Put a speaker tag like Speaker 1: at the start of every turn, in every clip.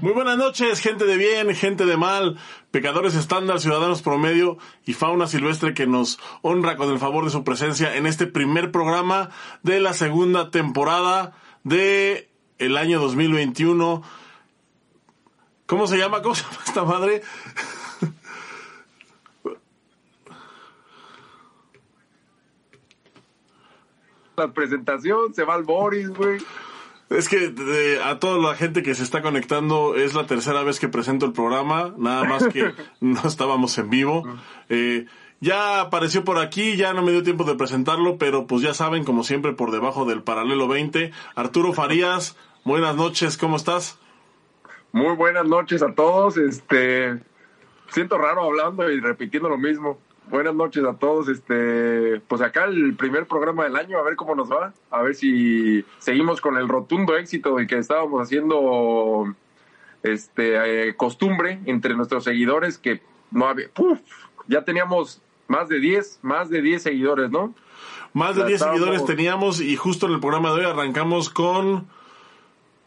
Speaker 1: Muy buenas noches, gente de bien, gente de mal, pecadores estándar, ciudadanos promedio y fauna silvestre que nos honra con el favor de su presencia en este primer programa de la segunda temporada de el año 2021. ¿Cómo se llama? ¿Cómo se llama esta madre?
Speaker 2: La presentación, se va al Boris, güey.
Speaker 1: Es que eh, a toda la gente que se está conectando es la tercera vez que presento el programa, nada más que no estábamos en vivo. Eh, ya apareció por aquí, ya no me dio tiempo de presentarlo, pero pues ya saben, como siempre, por debajo del paralelo 20. Arturo Farías, buenas noches, ¿cómo estás?
Speaker 2: Muy buenas noches a todos. Este, siento raro hablando y repitiendo lo mismo. Buenas noches a todos. Este, pues acá el primer programa del año, a ver cómo nos va, a ver si seguimos con el rotundo éxito de que estábamos haciendo este eh, costumbre entre nuestros seguidores que no había, ¡puf! ya teníamos más de 10, más de 10 seguidores, ¿no?
Speaker 1: Más de
Speaker 2: Ya
Speaker 1: 10 seguidores teníamos y justo en el programa de hoy arrancamos con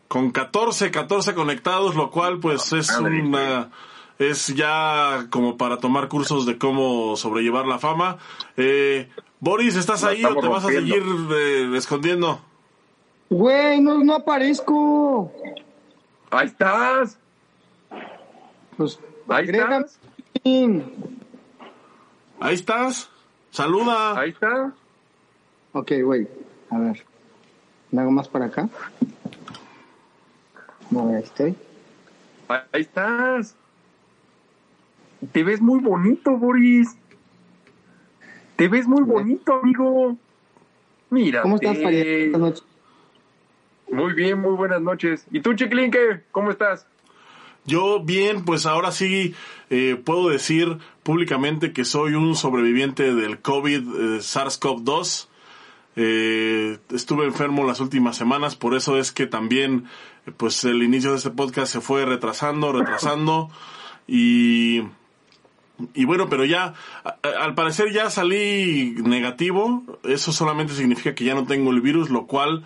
Speaker 1: con 14, 14 conectados, lo cual pues es una es ya como para tomar cursos de cómo sobrellevar la fama. Eh, Boris, ¿estás ahí o te vas a seguir eh, escondiendo?
Speaker 3: Güey, no, no aparezco.
Speaker 2: Ahí estás,
Speaker 3: Pues
Speaker 2: ahí
Speaker 3: agrégame.
Speaker 2: estás,
Speaker 1: Ahí estás. Saluda.
Speaker 2: ahí está.
Speaker 3: Ok, güey. A ver. ¿Me hago más para acá? No, ahí estoy.
Speaker 2: Ahí estás. Te ves muy bonito, Boris. Te ves muy bonito, amigo. Mira.
Speaker 3: ¿Cómo estás, Farid? Buenas noches.
Speaker 2: Muy bien, muy buenas noches. ¿Y tú, Chiquilín, qué? ¿Cómo estás?
Speaker 1: Yo bien, pues ahora sí eh, puedo decir públicamente que soy un sobreviviente del COVID eh, SARS-CoV-2. Eh, estuve enfermo las últimas semanas, por eso es que también eh, pues el inicio de este podcast se fue retrasando, retrasando y y bueno, pero ya a- al parecer ya salí negativo, eso solamente significa que ya no tengo el virus, lo cual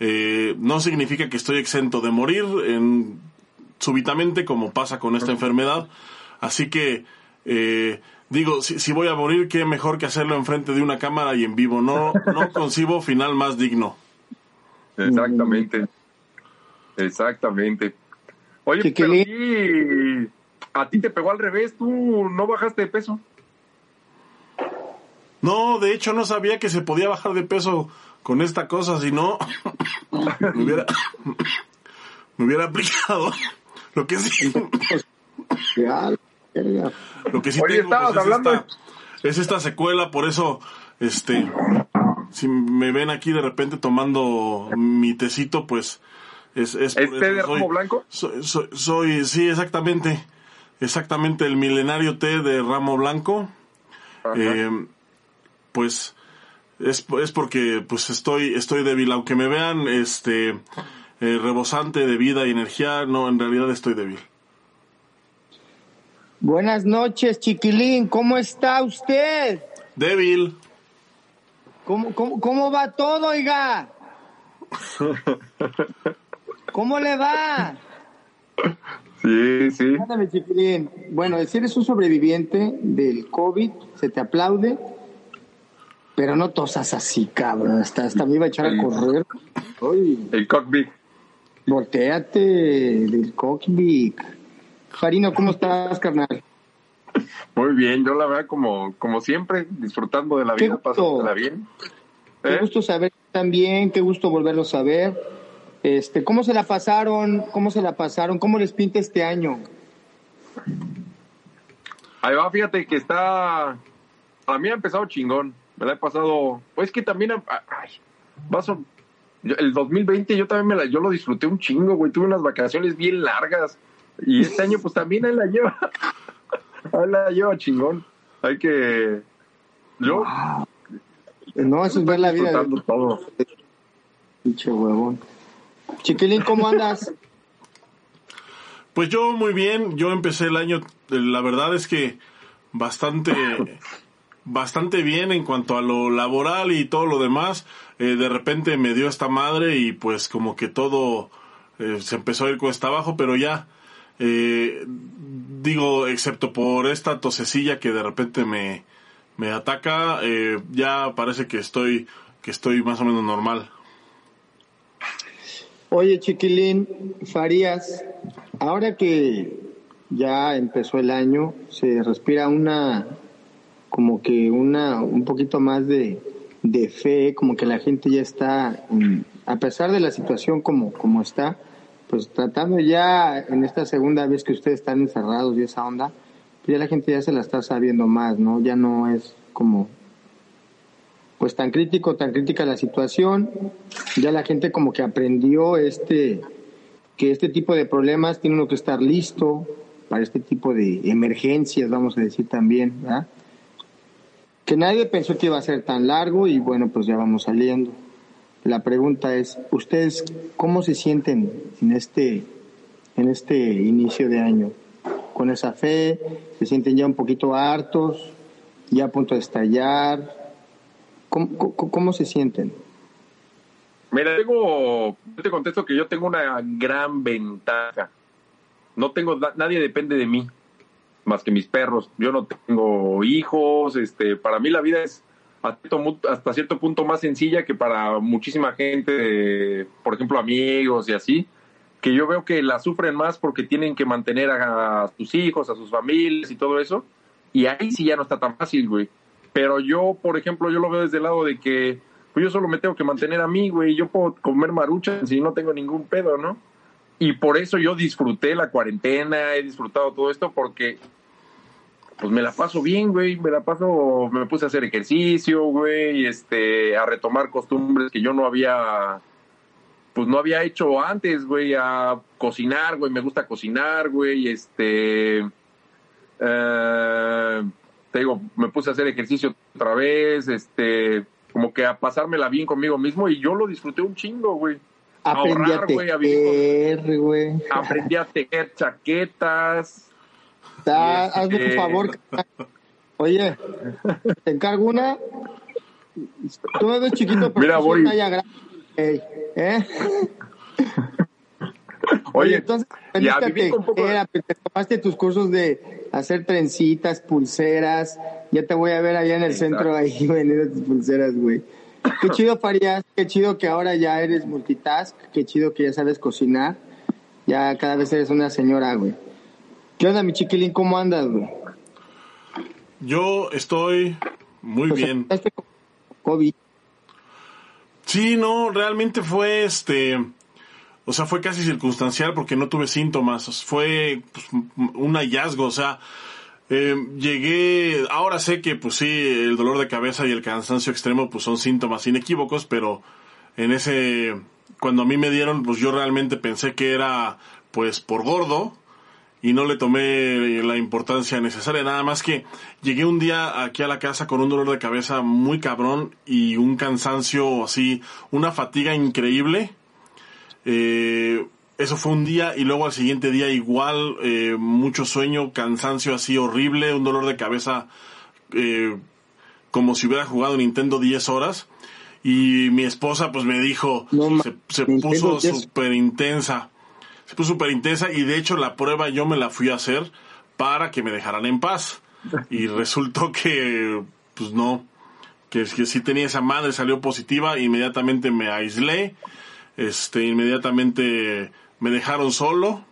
Speaker 1: eh, no significa que estoy exento de morir en, súbitamente como pasa con esta enfermedad. Así que eh, digo, si, si voy a morir, qué mejor que hacerlo enfrente de una cámara y en vivo. No, no concibo final más digno.
Speaker 2: Exactamente. Exactamente. Oye, pero sí, a ti te pegó al revés, tú no bajaste de peso.
Speaker 1: No, de hecho no sabía que se podía bajar de peso con esta cosa, si no me hubiera, me hubiera aplicado. Lo que sí, lo que sí
Speaker 2: Oye,
Speaker 1: tengo pues, es,
Speaker 2: hablando
Speaker 1: esta, es esta secuela, por eso, este, si me ven aquí de repente tomando mi tecito, pues es, es por
Speaker 2: ¿Es té
Speaker 1: eso.
Speaker 2: de
Speaker 1: Soy-
Speaker 2: blanco?
Speaker 1: Soy, soy, soy- sí, exactamente, exactamente el milenario té de ramo blanco. Eh, pues es, es porque pues estoy estoy débil aunque me vean este eh, rebosante de vida y energía no en realidad estoy débil
Speaker 3: Buenas noches, chiquilín. ¿Cómo está usted?
Speaker 1: débil
Speaker 3: ¿Cómo, cómo, cómo va todo, oiga? ¿Cómo le va?
Speaker 2: Sí, sí.
Speaker 3: Ándale, chiquilín. Bueno, si eres un sobreviviente del COVID, se te aplaude, pero no tosas así, cabrón. Hasta, hasta me iba a echar a correr. Uy,
Speaker 2: El cockpit.
Speaker 3: volteate del cockpit. Farino, ¿cómo estás, carnal?
Speaker 2: Muy bien, yo la verdad como, como siempre, disfrutando de la
Speaker 3: Qué
Speaker 2: vida, pasándola bien.
Speaker 3: Qué
Speaker 2: ¿Eh?
Speaker 3: gusto saber también, qué gusto volverlos a ver. Este, ¿cómo se la pasaron? ¿Cómo se la pasaron? ¿Cómo les pinta este año?
Speaker 2: Ahí va, fíjate que está. A mí ha empezado chingón. Me la he pasado. Pues que también. Ay, paso. yo- El 2020 yo también me la, yo lo disfruté un chingo, güey. Tuve unas vacaciones bien largas. Y este año, pues también ahí la lleva. ahí la lleva chingón. Hay que. Yo.
Speaker 3: No, eso es ver la vida
Speaker 2: todo.
Speaker 3: pinche huevón. Chiquilín, ¿cómo andas?
Speaker 1: pues yo muy bien yo empecé el año la verdad es que bastante bastante bien en cuanto a lo laboral y todo lo demás Eh, de repente me dio esta madre y pues como que todo eh, se empezó a ir cuesta abajo pero ya Eh, digo, excepto por esta tosecilla que de repente me, me ataca, eh, ya parece que estoy, que estoy más o menos normal.
Speaker 3: Oye, Chiquilín, Farías, ahora que ya empezó el año, se respira una, como que una, un poquito más de, de fe, como que la gente ya está, a pesar de la situación como, como está, pues tratando ya en esta segunda vez que ustedes están encerrados y esa onda, pues ya la gente ya se la está sabiendo más, ¿no? Ya no es como pues tan crítico, tan crítica la situación, ya la gente como que aprendió este que este tipo de problemas tiene uno que estar listo para este tipo de emergencias, vamos a decir también, ¿verdad? Que nadie pensó que iba a ser tan largo y bueno, pues ya vamos saliendo. La pregunta es, ¿ustedes cómo se sienten en este en este inicio de año? Con esa fe, se sienten ya un poquito hartos, ya a punto de estallar, ¿Cómo, se sienten?
Speaker 2: Mira, tengo, yo te contesto que yo tengo una gran ventaja. No tengo, nadie depende de mí, más que mis perros. Yo no tengo hijos, este, para mí la vida es hasta cierto punto más sencilla que para muchísima gente, por ejemplo, amigos y así, que yo veo que la sufren más porque tienen que mantener a sus hijos, a sus familias y todo eso. Y ahí sí ya no está tan fácil, güey. Pero yo, por ejemplo, yo lo veo desde el lado de que pues yo solo me tengo que mantener a mí, güey. Yo puedo comer maruchas y no tengo ningún pedo, ¿no? Y por eso yo disfruté la cuarentena, he disfrutado todo esto porque pues me la paso bien, güey, me la paso, me puse a hacer ejercicio, güey, este, a retomar costumbres que yo no había, pues no había hecho antes, güey, a cocinar, güey, me gusta cocinar, güey, este, eh, te digo, me puse a hacer ejercicio otra vez, este, como que a pasármela bien conmigo mismo y yo lo disfruté un chingo, güey.
Speaker 3: Aprendí a, tejer, güey.
Speaker 2: Aprendí a tejer chaquetas.
Speaker 3: hazme un este, favor. Oye, te encargo una. Tú me ves chiquito, pero
Speaker 2: Mira, voy.
Speaker 3: grande. ¿eh?
Speaker 2: Oye,
Speaker 3: entonces, ya viví con poco... te tomaste tus cursos de hacer trencitas, pulseras. Ya te voy a ver allá en el centro ahí vendiendo tus pulseras, güey. Qué chido, Farías. Qué chido que ahora ya eres multitask. Qué chido que ya sabes cocinar. Ya cada vez eres una señora, güey. ¿Qué onda, mi chiquilín? ¿Cómo andas, güey?
Speaker 1: Yo estoy muy pues, bien.
Speaker 3: COVID.
Speaker 1: Sí, no, realmente fue este o sea, fue casi circunstancial porque no tuve síntomas. Fue pues, un hallazgo, o sea, eh, llegué, ahora sé que pues sí, el dolor de cabeza y el cansancio extremo pues son síntomas inequívocos, pero en ese, cuando a mí me dieron, pues yo realmente pensé que era pues por gordo y no le tomé la importancia necesaria, nada más que llegué un día aquí a la casa con un dolor de cabeza muy cabrón y un cansancio así, una fatiga increíble eh, eso fue un día y luego al siguiente día igual, eh, mucho sueño, cansancio así horrible, un dolor de cabeza eh, como si hubiera jugado Nintendo 10 horas. Y mi esposa pues me dijo, se, puso súper intensa, se puso súper intensa y de hecho la prueba yo me la fui a hacer para que me dejaran en paz. Y resultó que pues no, que, que sí tenía esa madre, salió positiva, inmediatamente me aislé este, inmediatamente me dejaron solo.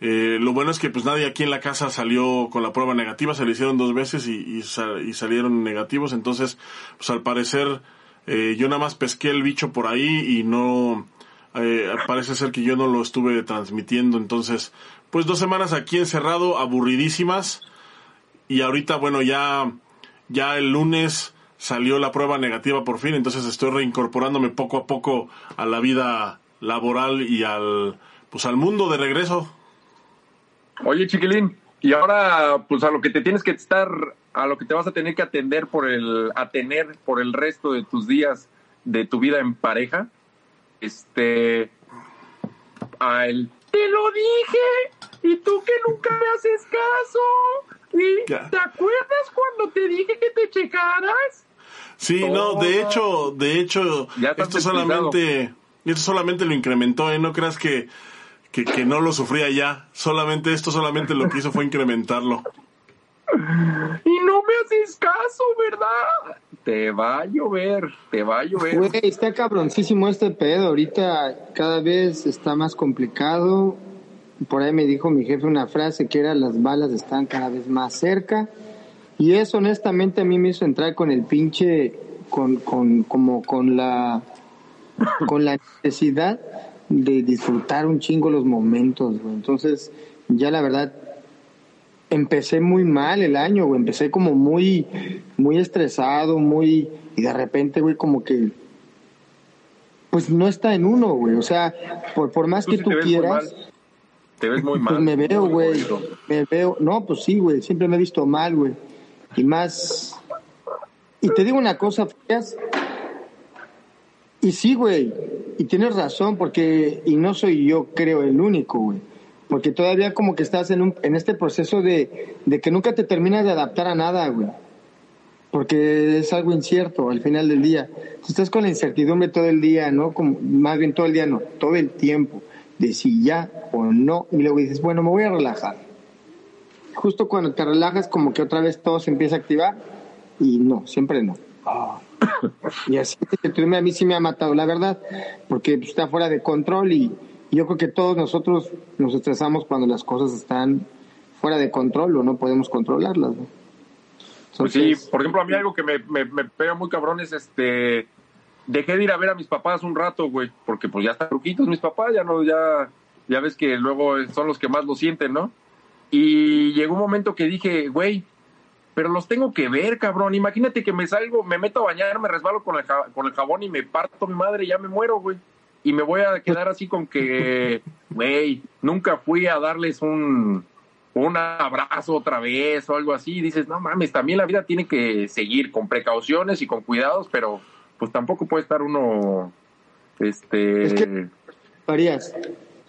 Speaker 1: Eh, lo bueno es que pues nadie aquí en la casa salió con la prueba negativa, se le hicieron dos veces y, salieron negativos, entonces pues al parecer eh, yo nada más pesqué el bicho por ahí y no, eh, parece ser que yo no lo estuve transmitiendo, entonces pues dos semanas aquí encerrado, aburridísimas. Y ahorita bueno ya, ya el lunes salió la prueba negativa por fin, entonces estoy reincorporándome poco a poco a la vida laboral y al pues al mundo de regreso.
Speaker 2: Oye, chiquilín, y ahora pues a lo que te tienes que estar a lo que te vas a tener que atender por el tener por el resto de tus días de tu vida en pareja. Este a el te lo dije y tú que nunca me haces caso. ¿Y ¿Te acuerdas cuando te dije que te checaras?
Speaker 1: Sí, no, de hecho, de hecho, esto solamente, esto solamente lo incrementó, ¿eh? No creas que, que, que no lo sufría ya. Solamente esto, solamente lo que hizo fue incrementarlo.
Speaker 2: Y no me haces caso, ¿verdad? Te va a llover, te va a llover.
Speaker 3: Güey, está cabroncísimo este pedo. Ahorita cada vez está más complicado. Por ahí me dijo mi jefe una frase que era las balas están cada vez más cerca. Y eso honestamente a mí me hizo entrar con el pinche, con, con, como con la, con la necesidad de disfrutar un chingo los momentos, güey. Entonces, ya la verdad, empecé muy mal el año, güey. Empecé como muy, muy estresado, muy, y de repente, güey, como que, pues no está en uno, güey. O sea, por, por más
Speaker 2: Tú
Speaker 3: que tú quieras.
Speaker 2: Te ves muy mal.
Speaker 3: pues me veo, güey. Me veo, no, pues sí, güey. Siempre me he visto mal, güey. Y más, y te digo una cosa, Frías. Y sí, güey. Y tienes razón, porque, y no soy yo, creo, el único, güey. Porque todavía como que estás en, un, en este proceso de, de que nunca te terminas de adaptar a nada, güey. Porque es algo incierto al final del día. Tú estás con la incertidumbre todo el día, ¿no? Como, más bien todo el día, no, todo el tiempo. De si ya o no. Y luego dices, bueno, me voy a relajar. Justo cuando te relajas, como que otra vez todo se empieza a activar. Y no, siempre no. Y así a mí sí me ha matado, la verdad, porque pues, está fuera de control y, y yo creo que todos nosotros nos estresamos cuando las cosas están fuera de control o no podemos controlarlas. ¿no?
Speaker 2: Pues sí, por ejemplo, a mí algo que me, me, me pega muy cabrón es este. Dejé de ir a ver a mis papás un rato, güey, porque pues ya están ruquitos mis papás, ya no, ya, ya ves que luego son los que más lo sienten, ¿no? Y llegó un momento que dije, güey, pero los tengo que ver, cabrón. Imagínate que me salgo, me meto a bañar, me resbalo con el, con el jabón y me parto mi madre ya me muero, güey. Y me voy a quedar así con que, güey, nunca fui a darles un, un abrazo otra vez o algo así. Dices, no mames, también la vida tiene que seguir con precauciones y con cuidados, pero pues tampoco puede estar uno, este,
Speaker 3: Es que- Farías,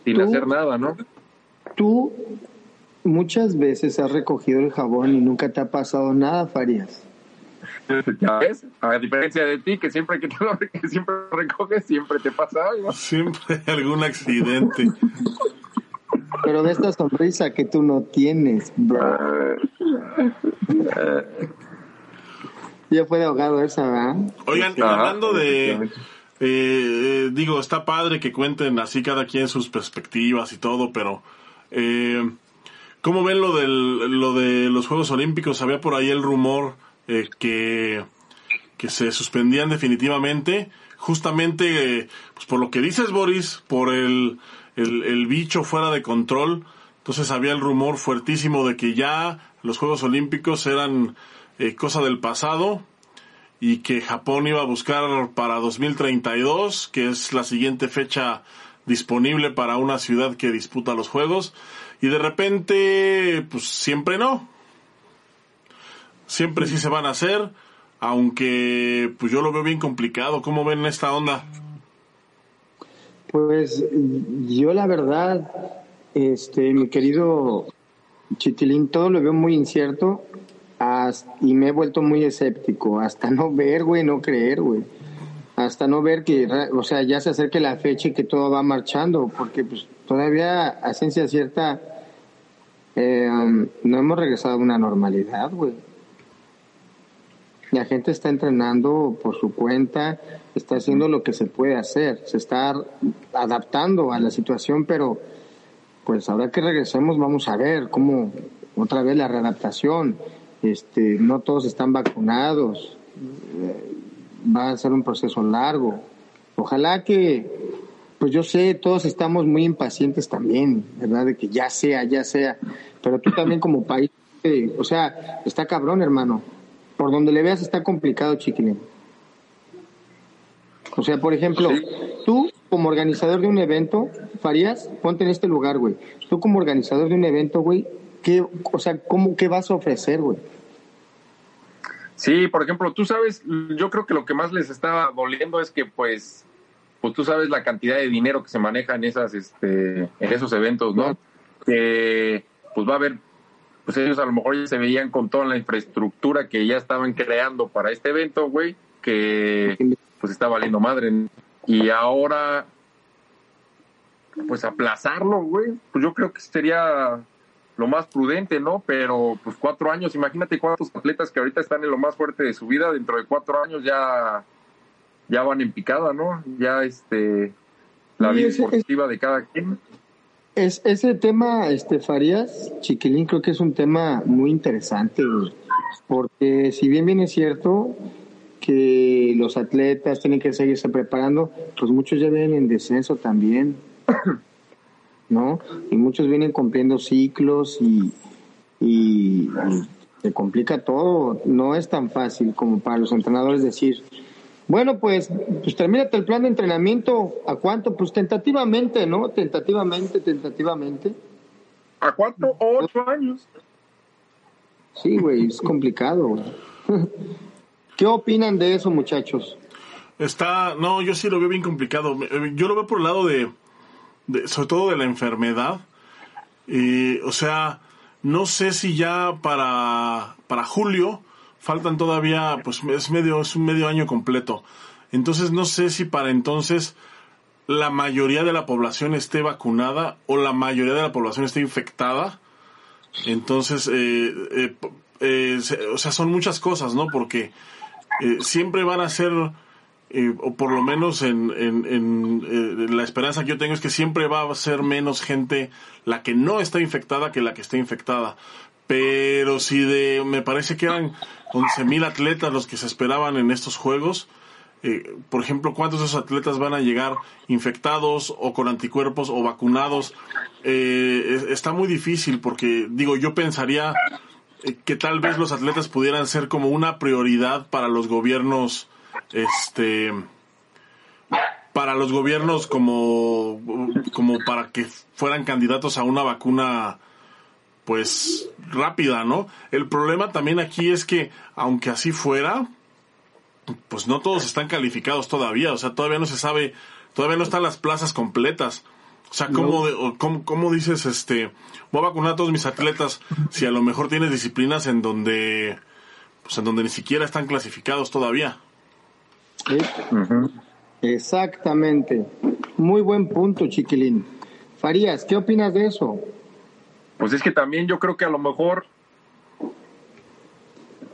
Speaker 2: sin
Speaker 3: tú-
Speaker 2: hacer nada, ¿no?
Speaker 3: tú muchas veces has recogido el jabón y nunca te ha pasado nada, Farías.
Speaker 2: Ya ves, a diferencia de ti, que siempre que, te lo- que siempre recoges, siempre te pasa algo.
Speaker 1: Siempre hay algún accidente.
Speaker 3: Pero de esta sonrisa que tú no tienes, bro. Ya fue de ahogado esa, ¿verdad?
Speaker 1: Oigan,
Speaker 2: Ajá,
Speaker 1: hablando de... eh, eh, digo, está padre que cuenten así cada quien sus perspectivas y todo, pero... Eh, ¿Cómo ven lo, del, lo de los Juegos Olímpicos? Había por ahí el rumor eh, que, que se suspendían definitivamente, justamente eh, pues por lo que dices, Boris, por el, el, el bicho fuera de control. Entonces había el rumor fuertísimo de que ya los Juegos Olímpicos eran eh, cosa del pasado y que Japón iba a buscar para 2032, que es la siguiente fecha disponible para una ciudad que disputa los Juegos, y de repente, pues siempre no. Siempre sí se van a hacer, aunque pues yo lo veo bien complicado. ¿Cómo ven esta onda?
Speaker 3: Pues yo la verdad, este, mi querido Chitilín, todo lo veo muy incierto y me he vuelto muy escéptico, hasta no ver, güey, no creer, güey. Hasta no ver que, o sea, ya se acerque la fecha y que todo va marchando, porque pues todavía a ciencia cierta eh, um, no hemos regresado a una normalidad, güey. La gente está entrenando por su cuenta, está haciendo lo que se puede hacer, se está adaptando a la situación, pero pues ahora que regresemos vamos a ver cómo otra vez la readaptación. Este, no todos están vacunados, eh, va a ser un proceso largo. Ojalá que, pues yo sé, todos estamos muy impacientes también, ¿verdad? De que ya sea, ya sea, pero tú también como país, eh, o sea, está cabrón, hermano. Por donde le veas está complicado, chiquilín. O sea, por ejemplo,
Speaker 2: Sí.
Speaker 3: tú como organizador de un evento, Farías, ponte en este lugar, güey. Tú como organizador de un evento, güey, ¿qué, o sea, cómo, qué vas a ofrecer, güey?
Speaker 2: Sí, por ejemplo, tú sabes, yo creo que lo que más les está doliendo es que, pues, pues tú sabes la cantidad de dinero que se maneja en esas, este, en esos eventos, ¿no? Que, pues va a haber, pues ellos a lo mejor ya se veían con toda la infraestructura que ya estaban creando para este evento, güey, que, pues está valiendo madre. Y ahora, pues aplazarlo, güey, pues yo creo que sería lo más prudente, ¿no? Pero pues cuatro años, imagínate cuántos atletas que ahorita están en lo más fuerte de su vida, dentro de cuatro años ya, ya van en picada, ¿no? Ya este, la vida deportiva de cada quien.
Speaker 3: Es, ese tema, este, Farías, Chiquilín, creo que es un tema muy interesante, porque si bien bien es cierto que los atletas tienen que seguirse preparando, pues muchos ya vienen en descenso también. ¿no? Y muchos vienen cumpliendo ciclos y, y, se complica todo. No es tan fácil como para los entrenadores decir, bueno, pues, pues termínate el plan de entrenamiento. ¿A cuánto? Pues tentativamente, ¿no? Tentativamente, tentativamente.
Speaker 2: ¿A cuánto? ¿Ocho años?
Speaker 3: Sí, güey, es complicado. ¿Qué opinan de eso, muchachos?
Speaker 1: Está, no, yo sí lo veo bien complicado. Yo lo veo por el lado de, sobre todo de la enfermedad. y o sea, no sé si ya para, para julio faltan todavía, pues es medio, es un medio año completo. Entonces no sé si para entonces la mayoría de la población esté vacunada o la mayoría de la población esté infectada. Entonces, eh, eh, eh o sea, son muchas cosas, ¿no? Porque eh, siempre van a ser o por lo menos en, en, eh, la esperanza que yo tengo es que siempre va a ser menos gente la que no está infectada que la que está infectada. Pero si de, me parece que eran 11.000 atletas los que se esperaban en estos juegos, eh, por ejemplo, ¿cuántos de esos atletas van a llegar infectados o con anticuerpos o vacunados? Eh, está muy difícil porque, digo, yo pensaría que tal vez los atletas pudieran ser como una prioridad para los gobiernos este para los gobiernos como como para que fueran candidatos a una vacuna pues rápida, ¿no? El problema también aquí es que aunque así fuera, pues no todos están calificados todavía, o sea, todavía no se sabe, todavía no están las plazas completas. O sea, ¿cómo, cómo, dices, este, voy a vacunar a todos mis atletas si a lo mejor tienes disciplinas en donde, pues en donde ni siquiera están clasificados todavía?
Speaker 3: Exactamente. Muy buen punto, Chiquilín. Farías, ¿qué opinas de eso?
Speaker 2: Pues es que también yo creo que a lo mejor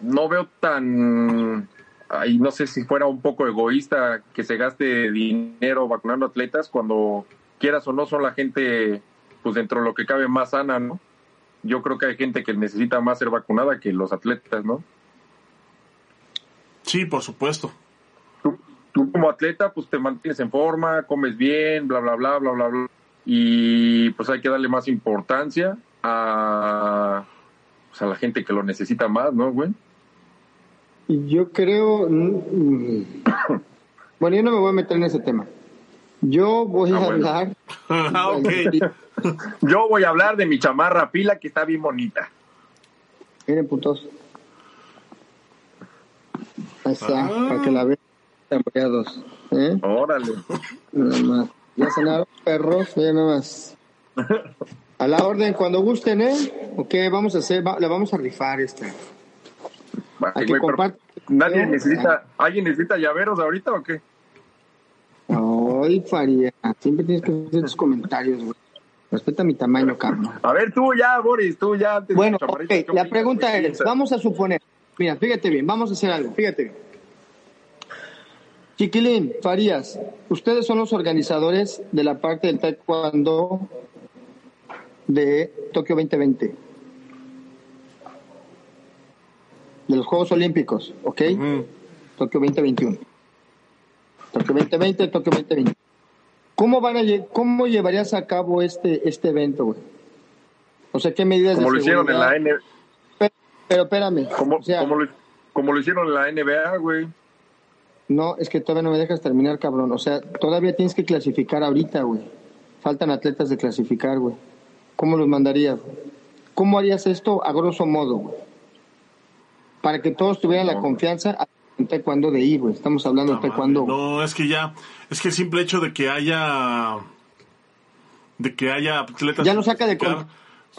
Speaker 2: no veo tan, ahí no sé si fuera un poco egoísta que se gaste dinero vacunando atletas cuando quieras o no son la gente, pues dentro de lo que cabe más sana, ¿no? Yo creo que hay gente que necesita más ser vacunada que los atletas, ¿no?
Speaker 1: Sí, por supuesto
Speaker 2: tú como atleta pues te mantienes en forma, comes bien, bla, bla, bla, bla, bla, bla. Y pues hay que darle más importancia a, pues, a la gente que lo necesita más, ¿no, güey?
Speaker 3: Yo creo... Bueno, yo no me voy a meter en ese tema. Yo voy a ah, hablar...
Speaker 2: Ah, yo voy a hablar de mi chamarra pila que está bien bonita.
Speaker 3: Miren, putos. Ahí está, para que la vean empleados. ¿eh?
Speaker 2: Órale.
Speaker 3: Nada más. Ya cenaron perros, ya nada más. A la orden, cuando gusten, ¿eh? Ok, vamos a hacer, le vamos a rifar este.
Speaker 2: Nadie necesita, ¿alguien necesita llaveros ahorita o qué?
Speaker 3: Ay, Faría, siempre tienes que hacer tus comentarios, güey. Respeta mi tamaño, Carlos.
Speaker 2: A ver, tú ya, Boris, tú ya.
Speaker 3: Bueno, ok, la pregunta es, vamos a suponer, mira, fíjate bien, vamos a hacer algo, fíjate bien. Chiquilín, Farías, ustedes son los organizadores de la parte del taekwondo de Tokio 2020. De los Juegos Olímpicos, ¿ok? Tokio 2021. Tokio 2020, Tokio 2020. ¿Cómo, van a, ¿Cómo llevarías a cabo este, este evento, güey? O sea, ¿qué medidas
Speaker 2: como lo hicieron en la NBA.
Speaker 3: Pero, espérame.
Speaker 2: Como, lo, como lo hicieron en la NBA, güey.
Speaker 3: No, es que todavía no me dejas terminar, cabrón. O sea, todavía tienes que clasificar ahorita, güey. Faltan atletas de clasificar, güey. ¿Cómo los mandarías? ¿Cómo harías esto a grosso modo, güey? Para que todos tuvieran la confianza en taekwondo de ir, güey. Estamos hablando de taekwondo.
Speaker 1: No, es que ya, es que el simple hecho de que haya, de que haya atletas.
Speaker 3: Ya no saca de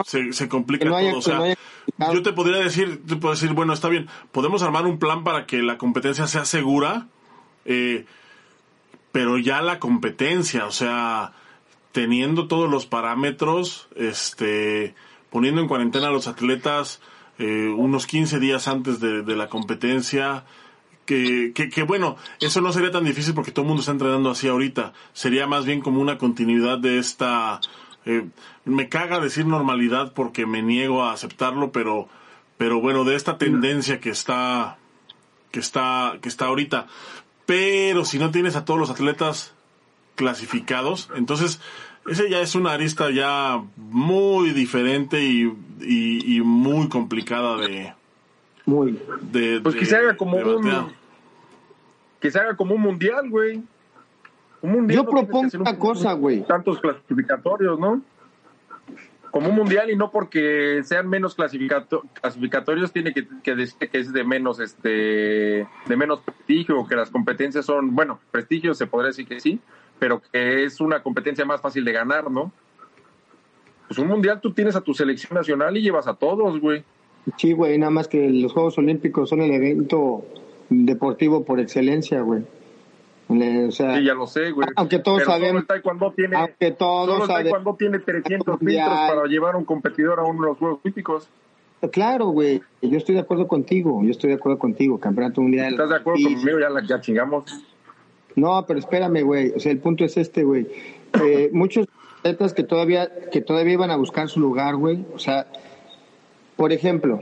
Speaker 1: se, se complica todo. O sea, yo te podría decir, te puedo decir, bueno, está bien, podemos armar un plan para que la competencia sea segura, eh, pero ya la competencia, o sea, teniendo todos los parámetros, este, poniendo en cuarentena a los atletas eh, unos 15 días antes de, la competencia. Que, que, que, bueno, eso no sería tan difícil porque todo el mundo está entrenando así ahorita. Sería más bien como una continuidad de esta... Eh, me caga decir normalidad porque me niego a aceptarlo, pero, pero bueno, de esta tendencia que está, que está, que está ahorita. Pero si no tienes a todos los atletas clasificados, entonces ese ya es una arista ya muy diferente y, y, muy complicada de
Speaker 3: muy.
Speaker 2: de, pues que se haga como un que se haga como un mundial güey.
Speaker 3: Un mundial yo propongo una cosa güey.
Speaker 2: tantos clasificatorios no como un mundial y no porque sean menos clasificatorios tiene que, que decir que es de menos este de menos prestigio que las competencias son bueno prestigio se podría decir que sí pero que es una competencia más fácil de ganar, ¿no? Pues un mundial tú tienes a tu selección nacional y llevas a todos, güey.
Speaker 3: Sí, güey, nada más que los Juegos Olímpicos son el evento deportivo por excelencia, güey.
Speaker 2: O sea, sí, ya lo sé, güey.
Speaker 3: Aunque todos sabemos.
Speaker 2: el taekwondo tiene,
Speaker 3: aunque todos
Speaker 2: solo el taekwondo tiene 300 filtros para llevar a un competidor a uno de los Juegos Olímpicos.
Speaker 3: Claro, güey. Yo estoy de acuerdo contigo. Yo estoy de acuerdo contigo. Campeonato Mundial.
Speaker 2: ¿Estás de acuerdo conmigo? Ya, ya chingamos.
Speaker 3: No, pero espérame, güey. O sea, el punto es este, güey. Eh, muchos atletas que todavía, que todavía iban a buscar su lugar, güey. O sea, por ejemplo,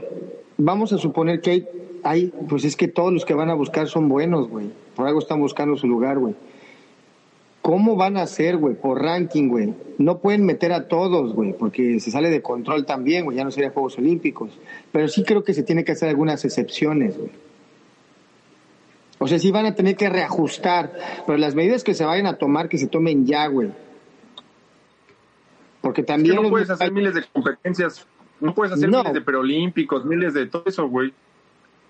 Speaker 3: vamos a suponer que hay, hay, pues es que todos los que van a buscar son buenos, güey. Por algo están buscando su lugar, güey. ¿Cómo van a hacer, güey? Por ranking, güey. No pueden meter a todos, güey, porque se sale de control también, güey. Ya no sería Juegos Olímpicos. Pero sí creo que se tiene que hacer algunas excepciones, güey. O sea, sí van a tener que reajustar, pero las medidas que se vayan a tomar, que se tomen ya, güey.
Speaker 2: Porque también... no puedes hacer miles de competencias, no puedes hacer miles de preolímpicos, miles de todo eso, güey.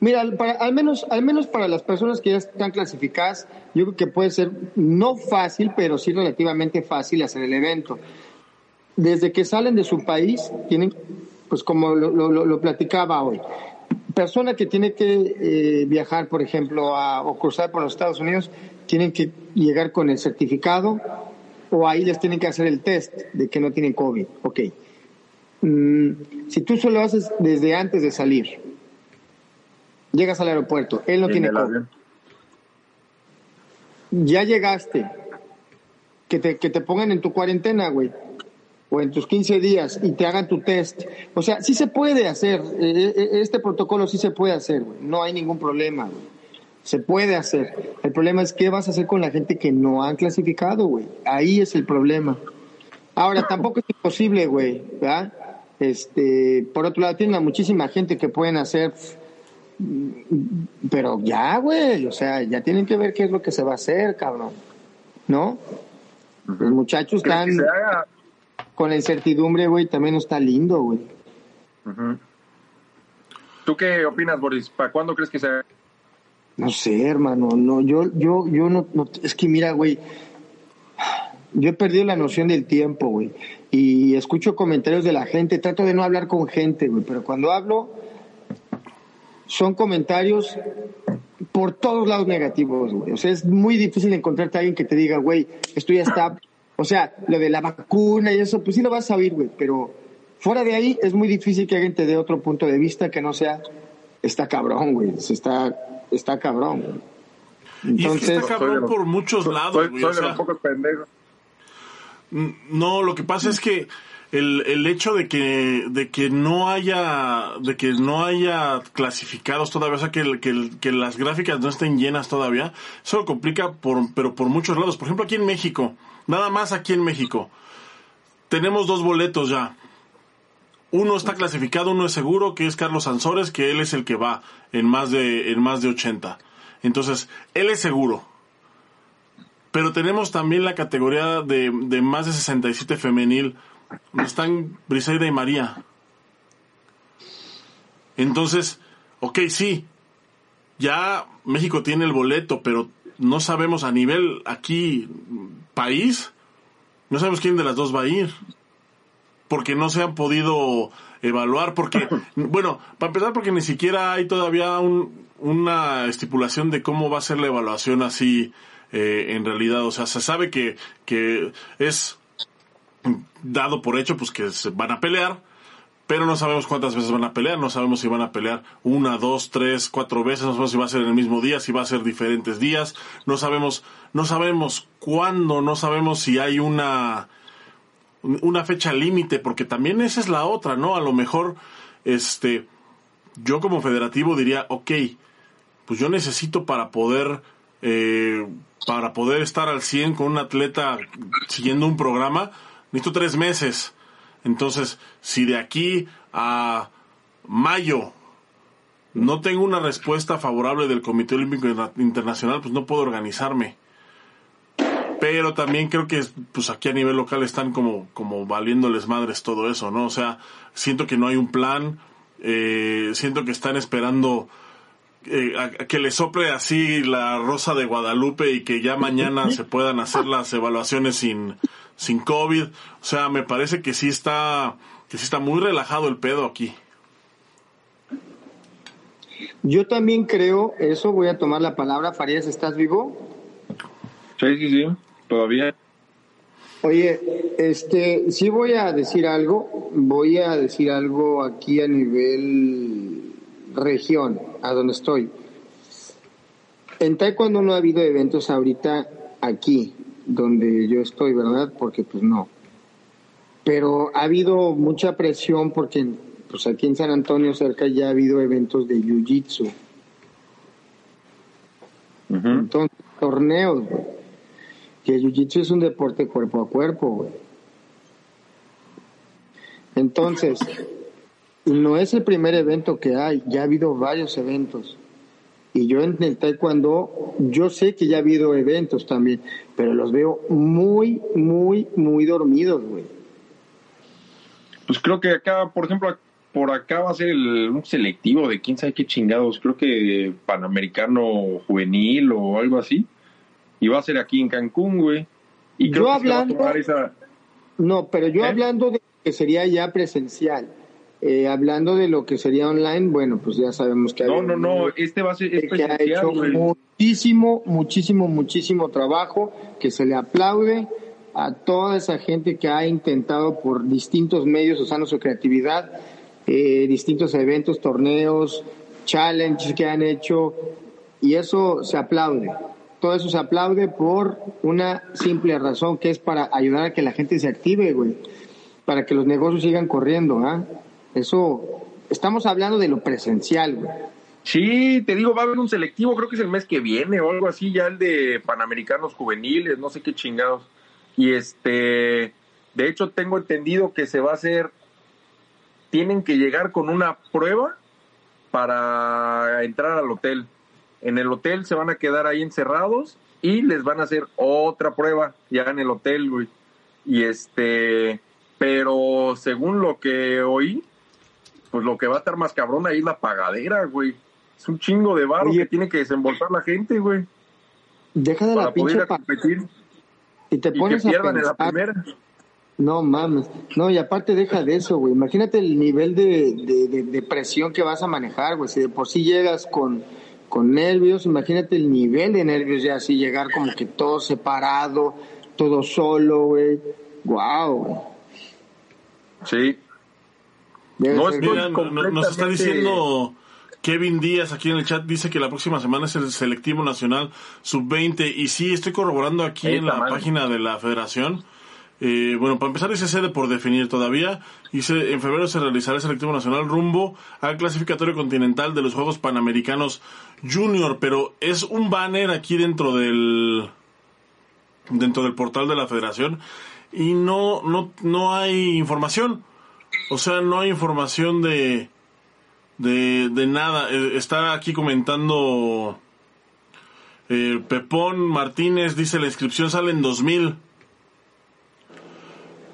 Speaker 3: Mira, al menos, al menos para las personas que ya están clasificadas, yo creo que puede ser no fácil, pero sí relativamente fácil hacer el evento. Desde que salen de su país, tienen, pues como lo, lo platicaba hoy, persona que tiene que eh, viajar, por ejemplo, a, o cruzar por los Estados Unidos, tienen que llegar con el certificado o ahí les tienen que hacer el test de que no tienen COVID. Ok. Mm, si tú solo haces desde antes de salir, llegas al aeropuerto, él no tiene COVID. Ya llegaste, que te, que te pongan en tu cuarentena, güey o en tus 15 días y te hagan tu test. O sea, sí se puede hacer, eh, eh, eh, este protocolo sí se puede hacer, no hay ningún problema, Se puede hacer. El problema es qué vas a hacer con la gente que no han clasificado, güey. Ahí es el problema. Ahora, tampoco es imposible, güey. Este, por otro lado, tienen a muchísima gente que pueden hacer, pero ya, güey, o sea, ya tienen que ver qué es lo que se va a hacer, cabrón. ¿No? Los muchachos están con la incertidumbre, güey, también no está lindo, güey.
Speaker 2: ¿Tú qué opinas, Boris? ¿Para cuándo crees que sea?
Speaker 3: No sé, hermano, no, yo, yo, yo no, es que mira, güey, yo he perdido la noción del tiempo, güey, y escucho comentarios de la gente, trato de no hablar con gente, güey, pero cuando hablo, son comentarios por todos lados negativos, güey. O sea, es muy difícil encontrarte a alguien que te diga, güey, esto ya está o sea, lo de la vacuna y eso, pues sí lo vas a oír, güey, pero fuera de ahí es muy difícil que alguien te dé otro punto de vista que no sea, está cabrón, güey, está, está cabrón,
Speaker 1: Entonces, y está cabrón por muchos lados, güey. No, lo que pasa es que el, el hecho de que, de que no haya, de que no haya clasificados todavía, o sea, que, que, que las gráficas no estén llenas todavía, eso lo complica por, pero por muchos lados. Por ejemplo, aquí en México, Nada más aquí en México. Tenemos dos boletos ya. Uno está clasificado, uno es seguro, que es Carlos Sansores, que él es el que va en más de, en más de 80. Entonces, él es seguro. Pero tenemos también la categoría de, de más de 67 femenil. Están Briseida y María. Entonces, ok, sí. Ya México tiene el boleto, pero no sabemos a nivel aquí país, no sabemos quién de las dos va a ir. Porque no se han podido evaluar, porque, bueno, para empezar, porque ni siquiera hay todavía una estipulación de cómo va a ser la evaluación así eh, en realidad. O sea, se sabe que, que es dado por hecho pues que se van a pelear, pero no sabemos cuántas veces van a pelear, no sabemos si van a pelear una, dos, tres, cuatro veces, no sabemos si va a ser en el mismo día, si va a ser diferentes días, no sabemos, no sabemos cuándo, no sabemos si hay una una fecha límite, porque también esa es la otra, ¿no? A lo mejor, este, yo como federativo diría, ok, pues yo necesito para poder, eh, para poder estar al 100 con un atleta siguiendo un programa, necesito tres meses. Entonces, si de aquí a mayo no tengo una respuesta favorable del Comité Olímpico Internacional, pues no puedo organizarme. Pero también creo que pues aquí a nivel local están como, como valiéndoles madres todo eso, ¿no? O sea, siento que no hay un plan, eh, siento que están esperando eh, a, que le sople así la rosa de Guadalupe y que ya mañana se puedan hacer las evaluaciones sin, sin COVID. O sea, me parece que sí está, que sí está muy relajado el pedo aquí.
Speaker 3: Yo también creo eso, voy a tomar la palabra. Farías, ¿estás vivo?
Speaker 2: Sí, sí, sí, todavía.
Speaker 3: Oye, este, sí voy a decir algo, voy a decir algo aquí a nivel región, a donde estoy. En Taekwondo no ha habido eventos ahorita aquí, donde yo estoy, ¿verdad? Porque pues no. Pero ha habido mucha presión porque pues aquí en San Antonio cerca ya ha habido eventos de Jiu-Jitsu. Entonces, torneos, que el jiu-jitsu es un deporte cuerpo a cuerpo, güey. Entonces, no es el primer evento que hay, ya ha habido varios eventos. Y yo en el taekwondo, yo sé que ya ha habido eventos también, pero los veo muy, muy, muy dormidos, güey.
Speaker 2: Pues creo que acá, por ejemplo, por acá va a ser el, un selectivo de quién sabe qué chingados, creo que Panamericano Juvenil o algo así. Y va a ser aquí en Cancún, güey. Y creo
Speaker 3: Yo
Speaker 2: que se va a
Speaker 3: hablando-
Speaker 2: tomar esa...
Speaker 3: No, pero yo
Speaker 2: ¿Eh?
Speaker 3: hablando de que sería ya presencial, eh, hablando de lo que sería online, bueno, pues ya sabemos que
Speaker 2: No,
Speaker 3: hay
Speaker 2: no, no, este va a ser es
Speaker 3: que ha hecho muchísimo, muchísimo, muchísimo trabajo, que se le aplaude a toda esa gente que ha intentado por distintos medios usando su creatividad, eh, distintos eventos, torneos, challenges que han hecho, y eso se aplaude. Todo eso se aplaude por una simple razón, que es para ayudar a que la gente se active, güey, para que los negocios sigan corriendo, ¿ah? Eso, estamos hablando de lo presencial, güey.
Speaker 2: Sí, te digo, va a haber un selectivo, creo que es el mes que viene o algo así, ya el de Panamericanos Juveniles, no sé qué chingados. Y este, de hecho tengo entendido que se va a hacer, tienen que llegar con una prueba para entrar al hotel. En el hotel se van a quedar ahí encerrados y les van a hacer otra prueba ya en el hotel, güey. Y este, pero según lo que oí, pues lo que va a estar más cabrón ahí es la pagadera, güey. Es un chingo de barro
Speaker 3: Oye.
Speaker 2: que tiene que desembolsar la gente, güey,
Speaker 3: Deja de la
Speaker 2: para
Speaker 3: pinche
Speaker 2: competir
Speaker 3: y te
Speaker 2: y que
Speaker 3: pones a
Speaker 2: en la primera.
Speaker 3: No mames. No, y aparte deja de eso, güey. Imagínate el nivel de, de, de- de presión que vas a manejar, güey. Si de por sí llegas con, con nervios, imagínate el nivel de nervios ya así, llegar como que todo separado, todo solo, güey. Wow.
Speaker 2: Sí. No,
Speaker 1: Mira, nos está diciendo Kevin Díaz aquí en el chat, dice que la próxima semana es el selectivo nacional sub-20 y sí, estoy corroborando aquí
Speaker 2: Ahí
Speaker 1: en la página de la federación. Eh, bueno, para empezar dice sede por definir todavía. Dice, en febrero se realizará el selectivo nacional rumbo al clasificatorio continental de los Juegos Panamericanos Junior, pero es un banner aquí dentro del dentro del portal de la federación y no no no hay información. O sea, no hay información de de, nada. Eh, está aquí comentando eh, Pepón Martínez, dice la inscripción sale en 2000.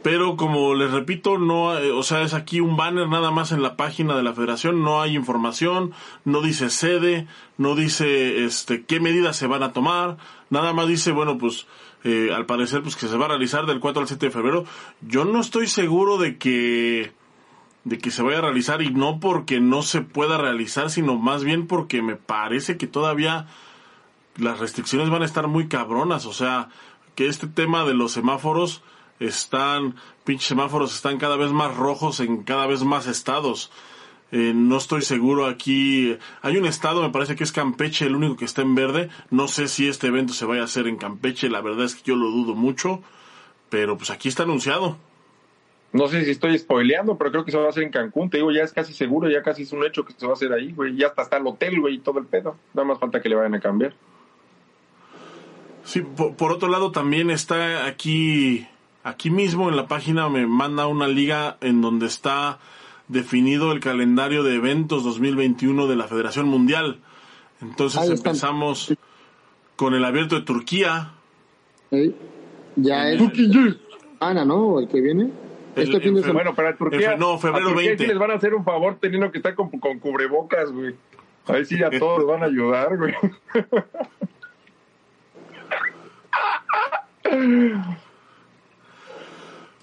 Speaker 1: Pero como les repito, no, hay- o sea, es aquí un banner nada más en la página de la federación, no hay información, no dice sede, no dice este qué medidas se van a tomar, nada más dice, bueno, pues eh, al parecer pues que se va a realizar del 4 al 7 de febrero. Yo no estoy seguro de que de que se vaya a realizar y no porque no se pueda realizar, sino más bien porque me parece que todavía las restricciones van a estar muy cabronas, o sea, que este tema de los semáforos están, pinches semáforos están cada vez más rojos en cada vez más estados. Eh, no estoy seguro aquí. Hay un estado, me parece que es Campeche, el único que está en verde. No sé si este evento se vaya a hacer en Campeche, la verdad es que yo lo dudo mucho. Pero pues aquí está anunciado.
Speaker 2: No sé si estoy spoileando, pero creo que se va a hacer en Cancún. Te digo, ya es casi seguro, ya casi es un hecho que se va a hacer ahí, güey. Ya hasta está el hotel, güey, y todo el pedo. Nada más falta que le vayan a cambiar.
Speaker 1: Sí, por, otro lado también está aquí, aquí mismo en la página me manda una liga en donde está definido el calendario de eventos 2021 de la Federación Mundial. Entonces empezamos con el abierto de Turquía.
Speaker 3: Ya es Ana, ¿no? El que viene.
Speaker 2: este fin de Bueno, para Turquía. no, febrero 20. les van a hacer un favor teniendo que estar con, con cubrebocas, güey. A ver si ya todos van a ayudar, güey.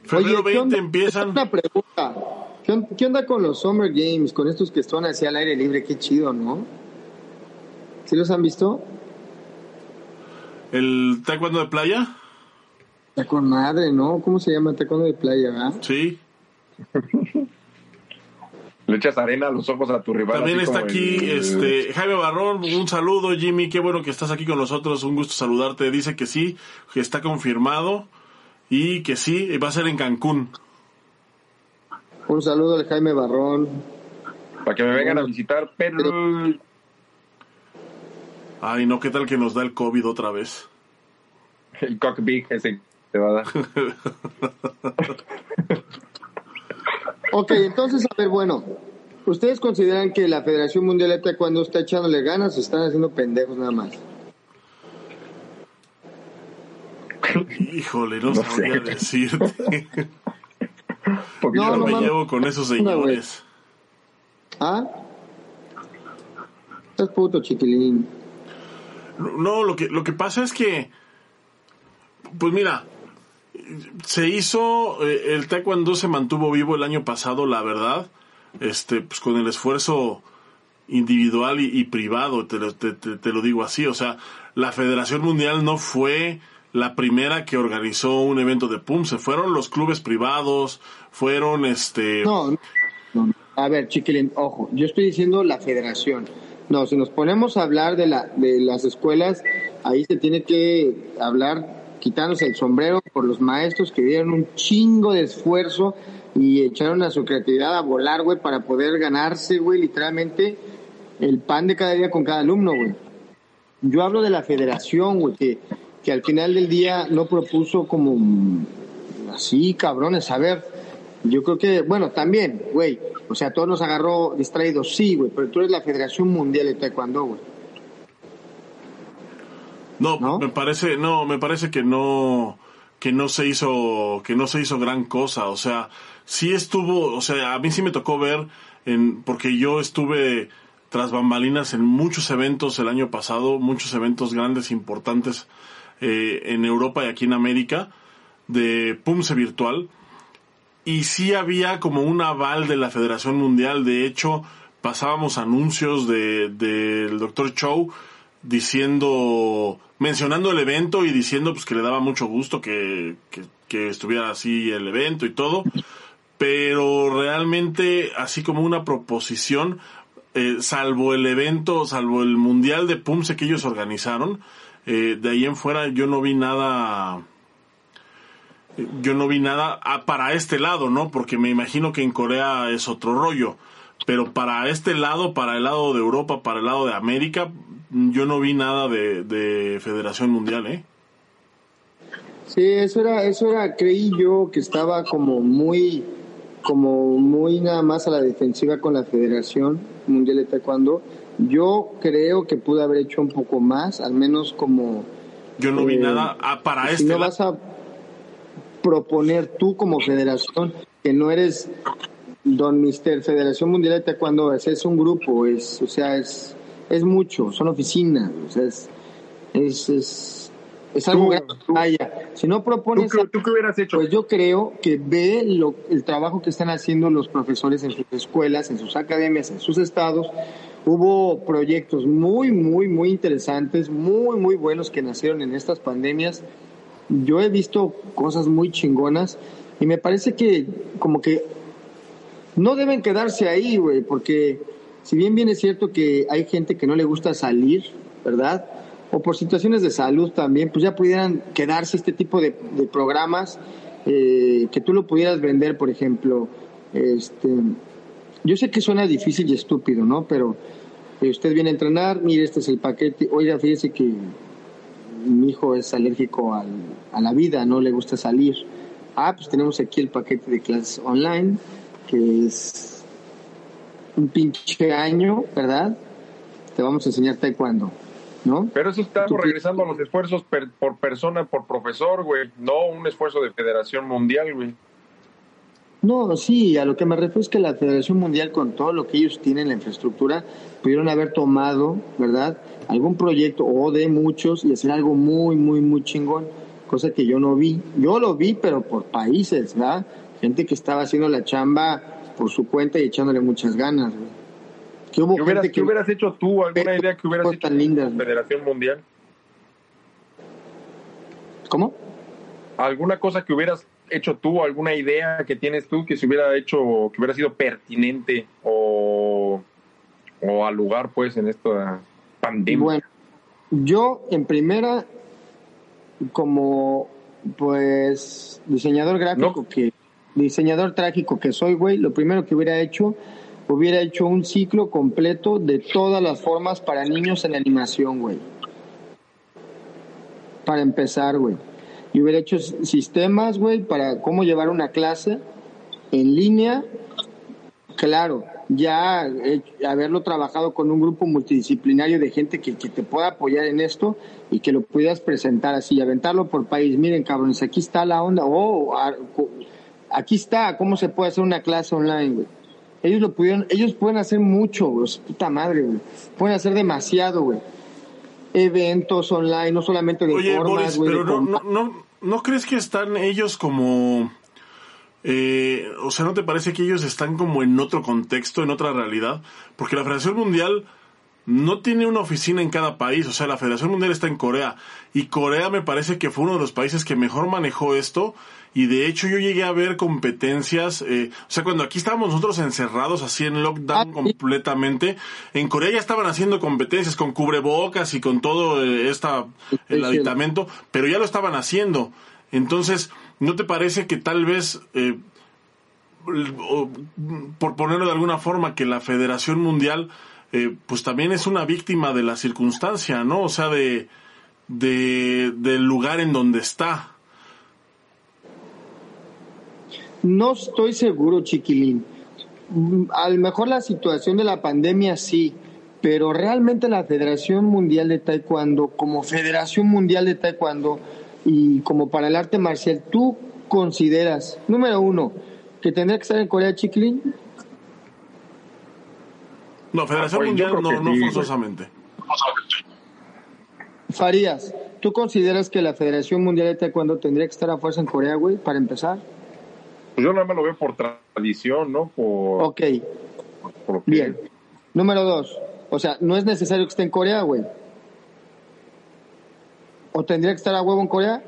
Speaker 1: Febrero 20 empiezan.
Speaker 3: Una pregunta. ¿Qué onda, con los Summer Games? Con estos que están así al aire libre, qué chido, ¿no? ¿Sí los han visto?
Speaker 1: ¿El taekwondo de playa?
Speaker 3: con madre, ¿no? ¿Cómo se llama taekwondo de playa, verdad?
Speaker 1: Sí.
Speaker 2: Le echas arena a los ojos a tu rival.
Speaker 1: También está aquí este Jaime Barrón, un saludo Jimmy, qué bueno que estás aquí con nosotros, un gusto saludarte. Dice que sí, que está confirmado y que sí, va a ser en Cancún.
Speaker 3: Un saludo al Jaime Barrón.
Speaker 2: Para que me vengan a visitar, pero...
Speaker 1: Ay, no, ¿qué tal que nos da el COVID otra vez?
Speaker 2: El cockpit ese te va a dar.
Speaker 3: Ok, entonces, a ver, bueno, ¿ustedes consideran que la Federación Mundial de Taekwondo está echándole ganas o están haciendo pendejos nada más?
Speaker 1: Híjole, no, sabría decirte. no, no, me llevo con esos señores.
Speaker 3: ¿Ah? Estás puto, chiquilín.
Speaker 1: No, lo que, lo que pasa es que, pues mira, se hizo, eh, el taekwondo se mantuvo vivo el año pasado, la verdad, este, pues con el esfuerzo individual y, privado, te, te, lo digo así, o sea, la Federación Mundial no fue la primera que organizó un evento de PUM, se fueron los clubes privados, fueron este...
Speaker 3: No, no, a ver, chiquilín, ojo, yo estoy diciendo la federación. No, si nos ponemos a hablar de, la, de las escuelas, ahí se tiene que hablar quitándose el sombrero por los maestros que dieron un chingo de esfuerzo y echaron a su creatividad a volar, güey, para poder ganarse, güey, literalmente el pan de cada día con cada alumno, güey. Yo hablo de la federación, güey, que, que al final del día no propuso como así, cabrones, a ver, yo creo que, bueno, también, güey, o sea, todos nos agarró distraídos, sí, güey, pero tú eres la Federación Mundial de Taekwondo, güey.
Speaker 1: No, me parece, no, me parece que no, que no se hizo, que no se hizo gran cosa. O sea, sí estuvo, o sea, a mí sí me tocó ver, en, porque yo estuve tras bambalinas en muchos eventos el año pasado, muchos eventos grandes, importantes eh, en Europa y aquí en América, de PUMSE virtual. Y sí había como un aval de la Federación Mundial. De hecho, pasábamos anuncios del de, del doctor Chow diciendo, mencionando el evento y diciendo pues que le daba mucho gusto que, que, estuviera así el evento y todo, pero realmente así como una proposición, eh, salvo el evento, salvo el mundial de Pumse que ellos organizaron, eh, de ahí en fuera yo no vi nada, yo no vi nada ah, para este lado, ¿no? Porque me imagino que en Corea es otro rollo. Pero para este lado, para el lado de Europa, para el lado de América, yo no vi nada de, Federación Mundial, ¿eh?
Speaker 3: Sí, eso era, eso era, creí yo que estaba como muy, como muy nada más a la defensiva con la Federación Mundial de Taekwondo. Yo creo que pude haber hecho un poco más, al menos como...
Speaker 1: Yo no vi eh, nada ah, para este. Si
Speaker 3: no vas a proponer tú como federación que no eres Don Mister, Federación Mundial de Taekwondo, es, un grupo, es, o sea, es, es mucho, son oficinas, o sea, es, es, es, algo Vaya, si no propones...
Speaker 2: ¿Tú, qué hubieras hecho?
Speaker 3: Pues yo creo que ve lo, el trabajo que están haciendo los profesores en sus escuelas, en sus academias, en sus estados. Hubo proyectos muy, muy, muy interesantes, muy, muy buenos que nacieron en estas pandemias yo he visto cosas muy chingonas y me parece que como que no deben quedarse ahí, güey, porque si bien bien es cierto que hay gente que no le gusta salir, ¿verdad? O por situaciones de salud también, pues ya pudieran quedarse este tipo de, programas eh, que tú lo pudieras vender, por ejemplo. Este, yo sé que suena difícil y estúpido, ¿no? Pero eh, usted viene a entrenar, mire, este es el paquete. Oiga, fíjese que mi hijo es alérgico al, a la vida, no le gusta salir. Ah, pues tenemos aquí el paquete de clases online, que es un pinche año, ¿verdad? Te vamos a enseñar taekwondo, ¿no?
Speaker 2: Pero eso estamos regresando a los esfuerzos por persona, por profesor, güey, no un esfuerzo de Federación Mundial, güey.
Speaker 3: No, sí, a lo que me refiero es que la Federación Mundial, con todo lo que ellos tienen, la infraestructura, pudieron haber tomado, ¿verdad? Algún proyecto o de muchos y hacer algo muy, muy, muy chingón, cosa que yo no vi. Yo lo vi, pero por países, ¿verdad? Gente que estaba haciendo la chamba por su cuenta y echándole muchas ganas,
Speaker 2: ¿Qué, hubo hubieras, que, hubieras hecho tú? ¿Alguna idea que hubieras hecho en la Federación Mundial?
Speaker 3: ¿Cómo?
Speaker 2: ¿Alguna cosa que hubieras hecho tú, alguna idea que tienes tú que se hubiera hecho, que hubiera sido pertinente o, o al lugar, pues, en esta pandemia?
Speaker 3: Bueno, yo en primera, como, pues, diseñador gráfico que, diseñador trágico que soy, güey, lo primero que hubiera hecho, hubiera hecho un ciclo completo de todas las formas para niños en animación, güey. Para empezar, güey y hubiera hecho sistemas, güey, para cómo llevar una clase en línea. Claro, ya haberlo trabajado con un grupo multidisciplinario de gente que, te pueda apoyar en esto y que lo pudieras presentar así, aventarlo por país. Miren, cabrones, aquí está la onda. Oh, aquí está cómo se puede hacer una clase online, güey. Ellos lo pudieron, ellos pueden hacer mucho, güey. Puta madre, güey. Pueden hacer demasiado, güey eventos online, no solamente de
Speaker 1: Oye, Boris, pero no, no, no, crees que están ellos como... Eh, o sea, ¿no te parece que ellos están como en otro contexto, en otra realidad? Porque la Federación Mundial no tiene una oficina en cada país, o sea, la Federación Mundial está en Corea y Corea me parece que fue uno de los países que mejor manejó esto y de hecho yo llegué a ver competencias, eh, o sea, cuando aquí estábamos nosotros encerrados así en lockdown ah, completamente, en Corea ya estaban haciendo competencias con cubrebocas y con todo eh, esta, el aditamento, pero ya lo estaban haciendo. Entonces, ¿no te parece que tal vez... Eh, por ponerlo de alguna forma, que la Federación Mundial eh, pues también es una víctima de la circunstancia, ¿no? O sea, de, de, del lugar en donde está.
Speaker 3: No estoy seguro, chiquilín. A lo mejor la situación de la pandemia sí, pero realmente la Federación Mundial de Taekwondo, como Federación Mundial de Taekwondo y como para el arte marcial, ¿tú consideras, número uno, que tendría que estar en Corea, chiquilín?
Speaker 1: No, Federación ah, Mundial no, no forzosamente.
Speaker 3: Farías, ¿tú consideras que la Federación Mundial de Taekwondo tendría que estar a fuerza en Corea, güey, para empezar?
Speaker 2: Pues yo nada más lo veo por tradición, ¿no? Por,
Speaker 3: ok. Bien. Número dos, o sea, no es necesario que esté en Corea, güey. ¿O tendría que estar a huevo en Corea?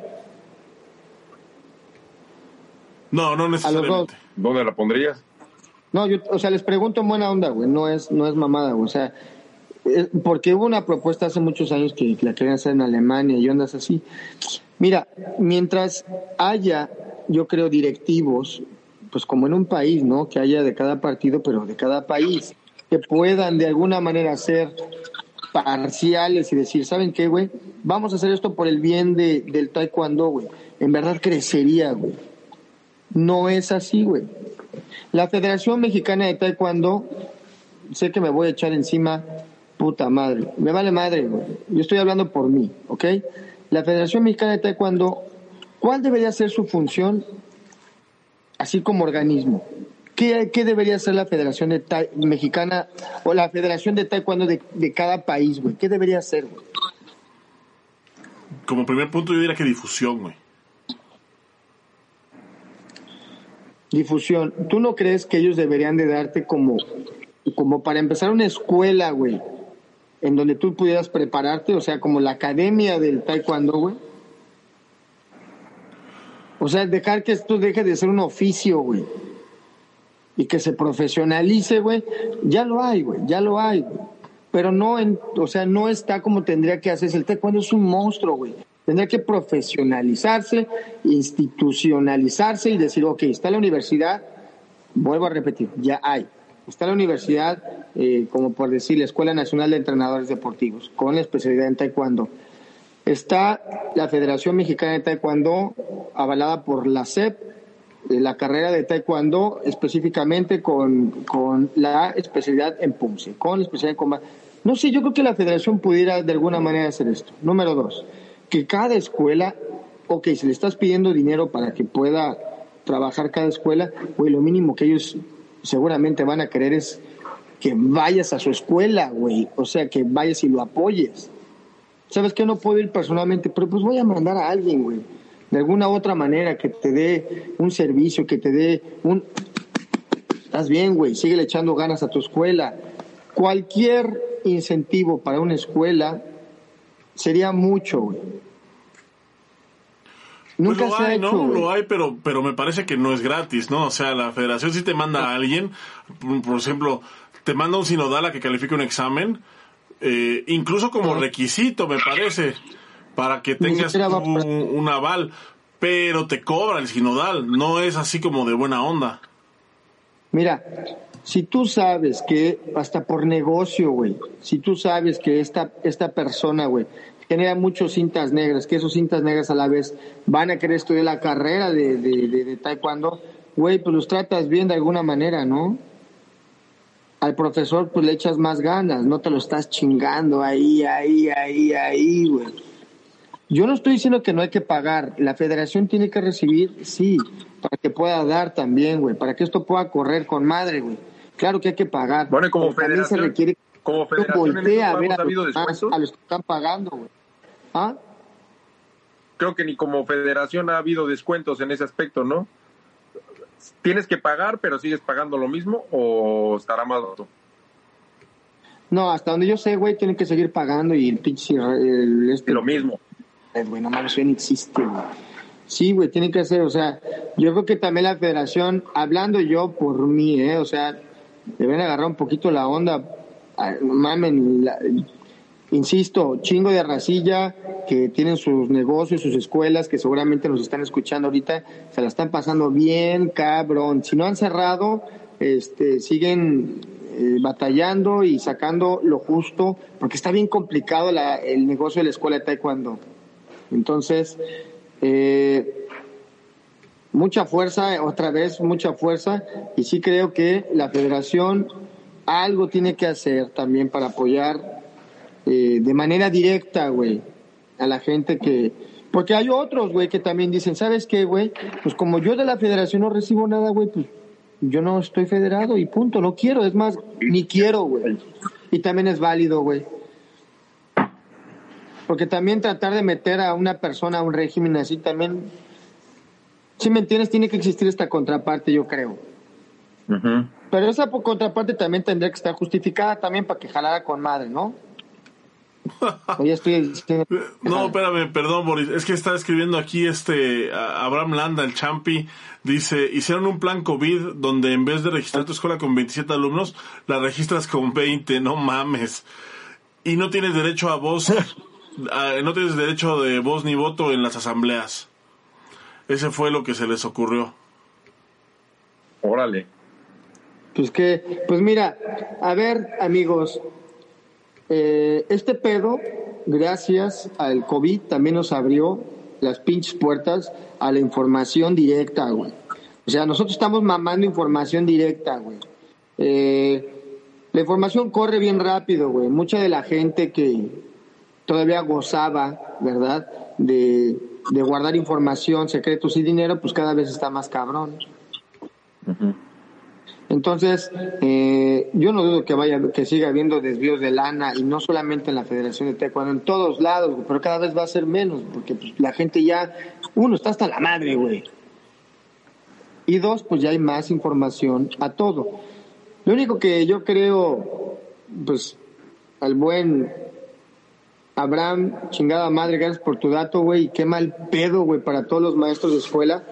Speaker 1: No, no necesariamente.
Speaker 2: ¿Dónde la pondrías?
Speaker 3: No, yo, o sea, les pregunto en buena onda, güey, no es, no es mamada, güey, o sea, eh, porque hubo una propuesta hace muchos años que, la querían hacer en Alemania y ondas así. Mira, mientras haya, yo creo, directivos, pues como en un país, ¿no? Que haya de cada partido, pero de cada país, que puedan de alguna manera ser parciales y decir, ¿saben qué, güey? Vamos a hacer esto por el bien de, del taekwondo, güey. En verdad crecería, güey. No es así, güey. La Federación Mexicana de Taekwondo, sé que me voy a echar encima, puta madre, me vale madre, güey. Yo estoy hablando por mí, ¿ok? La Federación Mexicana de Taekwondo, ¿cuál debería ser su función así como organismo? ¿Qué, debería ser la Federación de Mexicana o la Federación de Taekwondo de, de cada país, güey? ¿Qué debería ser, güey?
Speaker 1: Como primer punto yo diría que difusión, güey.
Speaker 3: Difusión. ¿Tú no crees que ellos deberían de darte como, como para empezar una escuela, güey? En donde tú pudieras prepararte, o sea, como la academia del taekwondo, güey. O sea, dejar que esto deje de ser un oficio, güey. Y que se profesionalice, güey. Ya lo hay, güey. Ya lo hay, güey. Pero no, en, o sea, no está como tendría que hacerse. El taekwondo es un monstruo, güey. Tendría que profesionalizarse, institucionalizarse y decir, ok, está la universidad, vuelvo a repetir, ya hay. Está la universidad, eh, como por decir, la Escuela Nacional de Entrenadores Deportivos, con la especialidad en taekwondo. Está la Federación Mexicana de Taekwondo, avalada por la SEP, eh, la carrera de Taekwondo específicamente con, con la especialidad en PUMSE, con la especialidad en combate. No sé, yo creo que la federación pudiera de alguna manera hacer esto. Número dos, que cada escuela, ok, si le estás pidiendo dinero para que pueda trabajar cada escuela, güey, lo mínimo que ellos seguramente van a querer es que vayas a su escuela, güey. O sea, que vayas y lo apoyes. ¿Sabes que No puedo ir personalmente, pero pues voy a mandar a alguien, güey. De alguna otra manera, que te dé un servicio, que te dé un... Estás bien, güey, sigue echando ganas a tu escuela. Cualquier incentivo para una escuela sería mucho, güey.
Speaker 1: Pues Nunca lo hay, ¿no? Lo hay, pero, pero me parece que no es gratis, ¿no? O sea, la federación sí te manda a alguien, por ejemplo, te manda un sinodal a que califique un examen, eh, incluso como requisito, me parece, para que tengas un, aval, pero te cobra el sinodal, no es así como de buena onda.
Speaker 3: Mira, si tú sabes que, hasta por negocio, güey, si tú sabes que esta, esta persona, güey, genera muchos cintas negras, que esos cintas negras a la vez van a querer estudiar la carrera de, de, de, taekwondo, güey, pues los tratas bien de alguna manera, ¿no? Al profesor pues le echas más ganas, no te lo estás chingando ahí, ahí, ahí, ahí, güey. Yo no estoy diciendo que no hay que pagar, la federación tiene que recibir, sí, para que pueda dar también, güey, para que esto pueda correr con madre, güey. Claro que hay que pagar.
Speaker 2: Bueno, como federación, se requiere como federación
Speaker 3: voltea a ver a, a los que están pagando, güey. ¿Ah?
Speaker 2: Creo que ni como federación ha habido descuentos en ese aspecto, ¿no? ¿Tienes que pagar, pero sigues pagando lo mismo o estará más alto?
Speaker 3: No, hasta donde yo sé, güey, tienen que seguir pagando y el pinche...
Speaker 2: este, lo mismo.
Speaker 3: Güey, no mames, no existe, güey. Sí, güey, tienen que hacer, o sea, yo creo que también la federación, hablando yo por mí, ¿eh? O sea, deben agarrar un poquito la onda. Mamen, la, insisto, chingo de racilla que tienen sus negocios, sus escuelas, que seguramente nos están escuchando ahorita, se la están pasando bien, cabrón. Si no han cerrado, este, siguen eh, batallando y sacando lo justo, porque está bien complicado la, el negocio de la escuela de taekwondo. Entonces, eh, mucha fuerza, otra vez, mucha fuerza, y sí creo que la federación algo tiene que hacer también para apoyar eh, de manera directa, güey, a la gente que... Porque hay otros, güey, que también dicen, ¿sabes qué, güey? Pues como yo de la federación no recibo nada, güey, pues yo no estoy federado y punto, no quiero, es más, ni quiero, güey. Y también es válido, güey. Porque también tratar de meter a una persona a un régimen así también, si me entiendes, tiene que existir esta contraparte, yo creo. Pero esa contraparte también tendría que estar justificada también para que jalara con madre, ¿no?
Speaker 1: No, espérame, perdón, Boris. Es que está escribiendo aquí este Abraham Landa, el Champi. Dice: Hicieron un plan COVID donde en vez de registrar tu escuela con 27 alumnos, la registras con 20. No mames. Y no tienes derecho a voz, no tienes derecho de voz ni voto en las asambleas. Ese fue lo que se les ocurrió.
Speaker 2: Órale.
Speaker 3: Pues que, pues mira, a ver, amigos, eh, este pedo, gracias al COVID, también nos abrió las pinches puertas a la información directa, güey. O sea, nosotros estamos mamando información directa, güey. Eh, la información corre bien rápido, güey. Mucha de la gente que todavía gozaba, ¿verdad? De, guardar información, secretos y dinero, pues cada vez está más cabrón. Entonces, eh, yo no dudo que vaya, que siga habiendo desvíos de lana y no solamente en la Federación de Taekwondo, en todos lados, pero cada vez va a ser menos, porque pues, la gente ya, uno está hasta la madre, güey. Y dos, pues ya hay más información a todo. Lo único que yo creo, pues, al buen Abraham, chingada madre, gracias por tu dato, güey, y qué mal pedo, güey, para todos los maestros de escuela.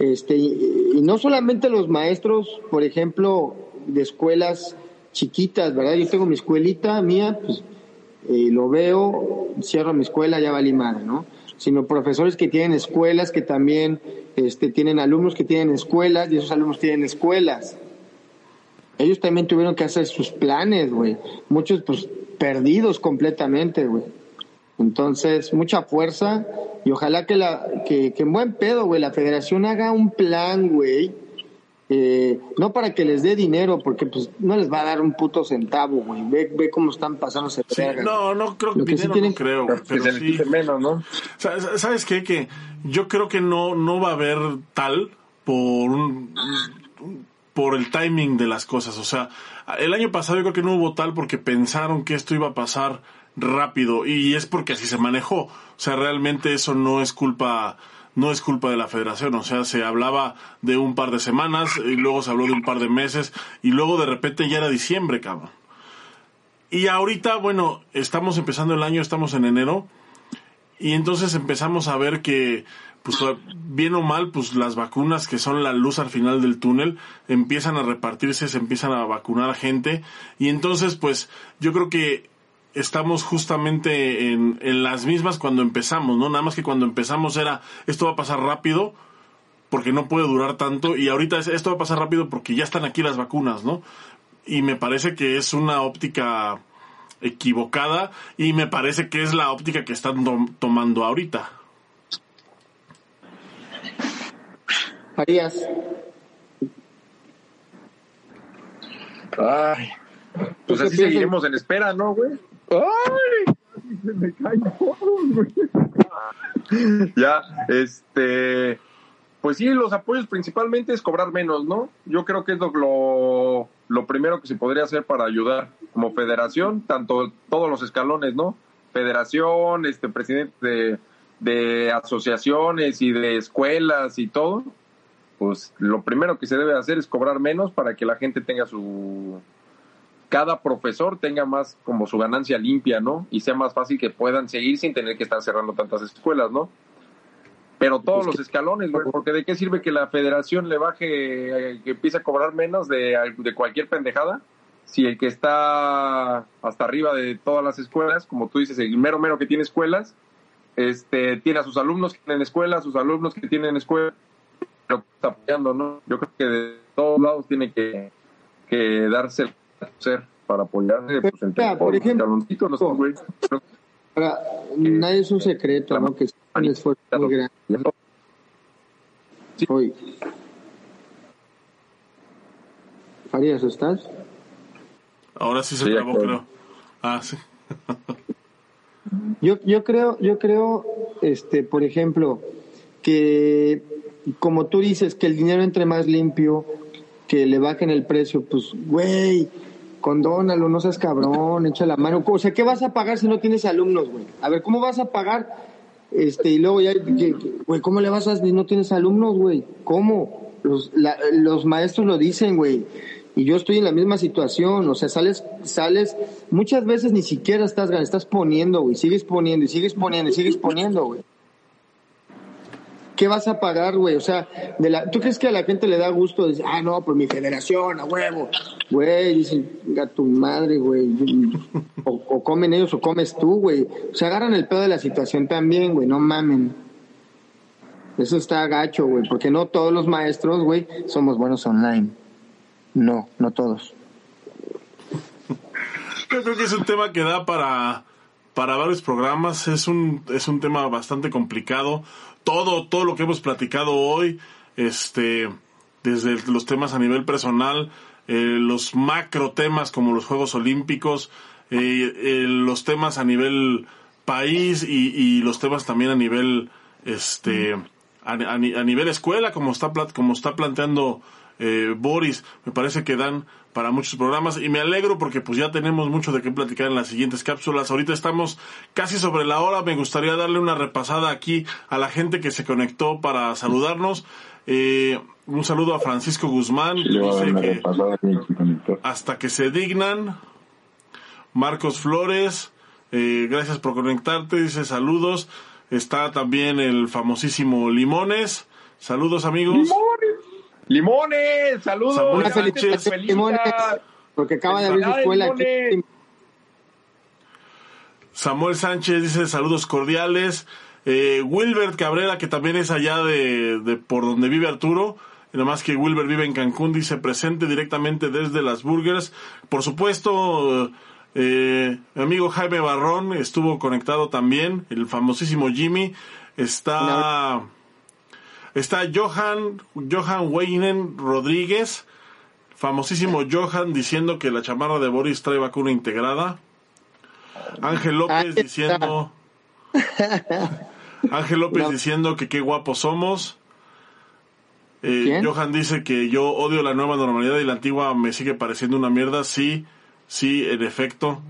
Speaker 3: Este, y, no solamente los maestros, por ejemplo, de escuelas chiquitas, ¿verdad? Yo tengo mi escuelita mía, pues eh, lo veo, cierro mi escuela, ya valí madre, ¿no? Sino profesores que tienen escuelas, que también este, tienen alumnos que tienen escuelas y esos alumnos tienen escuelas. Ellos también tuvieron que hacer sus planes, güey. Muchos, pues, perdidos completamente, güey. Entonces, mucha fuerza y ojalá que la que, que en buen pedo, güey, la federación haga un plan, güey. Eh, no para que les dé dinero, porque pues no les va a dar un puto centavo, güey. Ve, ve cómo están pasándose
Speaker 1: Sí, no, no creo que
Speaker 3: que sí
Speaker 1: dinero
Speaker 3: tienen-
Speaker 1: no creo, pero
Speaker 2: les
Speaker 1: sí.
Speaker 2: menos, ¿no?
Speaker 1: Sa- sa- ¿Sabes qué? Que yo creo que no, no va a haber tal por un, por el timing de las cosas. O sea, el año pasado yo creo que no hubo tal porque pensaron que esto iba a pasar rápido y es porque así se manejó. O sea, realmente eso no es culpa no es culpa de la federación, o sea, se hablaba de un par de semanas y luego se habló de un par de meses y luego de repente ya era diciembre, cabrón. Y ahorita, bueno, estamos empezando el año, estamos en enero y entonces empezamos a ver que, pues bien o mal, pues las vacunas que son la luz al final del túnel empiezan a repartirse, se empiezan a vacunar gente y entonces pues yo creo que estamos justamente en, en las mismas cuando empezamos, ¿no? Nada más que cuando empezamos era, esto va a pasar rápido porque no puede durar tanto y ahorita es, esto va a pasar rápido porque ya están aquí las vacunas, ¿no? Y me parece que es una óptica equivocada y me parece que es la óptica que están tom- tomando ahorita.
Speaker 3: Farías,
Speaker 2: Ay. Pues
Speaker 3: ¿Qué
Speaker 2: así seguiremos en espera, ¿no, güey? ¡Ay! Se me caen todos, güey. ya, este. Pues sí, los apoyos principalmente es cobrar menos, ¿no? Yo creo que es lo, lo, primero que se podría hacer para ayudar como federación, tanto todos los escalones, ¿no? Federación, este presidente de, de asociaciones y de escuelas y todo. Pues lo primero que se debe hacer es cobrar menos para que la gente tenga su, cada profesor tenga más como su ganancia limpia, ¿no? Y sea más fácil que puedan seguir sin tener que estar cerrando tantas escuelas, ¿no? Pero todos los escalones, güey, porque de qué sirve que la federación le baje, eh, que empiece a cobrar menos de, de cualquier pendejada, si el que está hasta arriba de todas las escuelas, como tú dices, el mero mero que tiene escuelas, este, tiene a sus alumnos que tienen escuelas, sus alumnos que tienen escuela, pero está apoyando, ¿no? Yo creo que de todos lados tiene que, que darse ser para apoyarse pues,
Speaker 3: Mira, por ejemplo,
Speaker 2: los güey. Creo
Speaker 3: ahora, nadie es un secreto, ¿no? Que es un esfuerzo muy grande.
Speaker 2: que-
Speaker 3: Hoy. Farías, ¿estás?
Speaker 1: Ahora sí se
Speaker 2: Sí,
Speaker 1: trabó, creo. Ah, sí.
Speaker 3: Yo, yo creo, yo creo, este, por ejemplo, que como tú dices, que el dinero entre más limpio, que le bajen el precio, pues, güey, condónalo, no seas cabrón, echa la mano. O sea, ¿qué vas a pagar si no tienes alumnos, güey? A ver, ¿cómo vas a pagar? Este, y luego ya, güey, ¿cómo le vas a si no tienes alumnos, güey? ¿Cómo? Los, los maestros lo dicen, güey. Y yo estoy en la misma situación, o sea, sales, sales, muchas veces ni siquiera estás, estás poniendo, güey, sigues poniendo y sigues poniendo y sigues poniendo, güey. ¿Qué vas a pagar, güey? O sea, de la, ¿tú crees que a la gente le da gusto decir, ah, no, por mi federación, a huevo? Güey, dicen, a tu madre, güey. O, o comen ellos o comes tú, güey. O sea, agarran el pedo de la situación también, güey, no mamen. Eso está gacho, güey, porque no todos los maestros, güey, somos buenos online. No, no todos.
Speaker 1: Yo creo que es un tema que da para, para varios programas. Es un, es un tema bastante complicado. Todo, todo lo que hemos platicado hoy, este, desde los temas a nivel personal, eh, los macro temas como los Juegos Olímpicos, eh, eh, los temas a nivel país y, y los temas también a nivel, este, a, a ni- a nivel escuela, como está, como está planteando Boris, me parece que dan para muchos programas y me alegro porque pues ya tenemos mucho de qué platicar en las siguientes cápsulas. Ahorita estamos casi sobre la hora, me gustaría darle una repasada aquí a la gente que se conectó para saludarnos. Eh, un saludo a Francisco Guzmán, dice que hasta que se dignan. Marcos Flores Eh, gracias por conectarte, dice saludos. Está también el famosísimo Limones. Saludos amigos.
Speaker 2: ¡Limones! ¡Limones! ¡Saludos!
Speaker 1: Sánchez.
Speaker 3: felicitación, Limones, porque acaba de abrir su escuela aquí.
Speaker 2: Limones.
Speaker 1: Samuel Sánchez dice saludos cordiales. Eh, Wilbert Cabrera, que también es allá de, de por donde vive Arturo. Y nada más que Wilbert vive en Cancún, dice presente directamente desde las Burgers. Por supuesto, eh, mi amigo Jaime Barrón estuvo conectado también, el famosísimo Jimmy. Está, está Johan, Johan Weinen Rodríguez, famosísimo Johan, diciendo que la chamarra de Boris trae vacuna integrada. Ángel López diciendo. Ángel López
Speaker 3: No.
Speaker 1: diciendo que qué guapos somos. Eh. Johan dice que yo odio la nueva normalidad y la antigua me sigue pareciendo una mierda. Sí, sí, en efecto.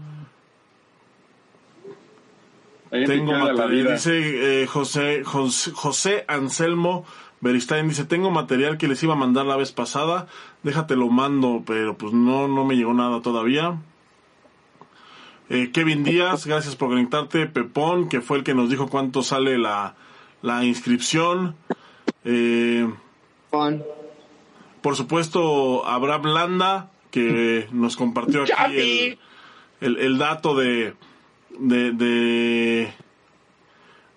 Speaker 1: Tengo material.
Speaker 2: vida.
Speaker 1: Dice eh, José, José, José Anselmo Beristain. Dice: Tengo material que les iba a mandar la vez pasada. Déjate lo mando, pero pues no, no me llegó nada todavía. Eh, Kevin Díaz, gracias por conectarte. Pepón, que fue el que nos dijo cuánto sale la, la inscripción. Eh, por supuesto, Abraham Landa, que nos compartió aquí el, el dato de, de, de-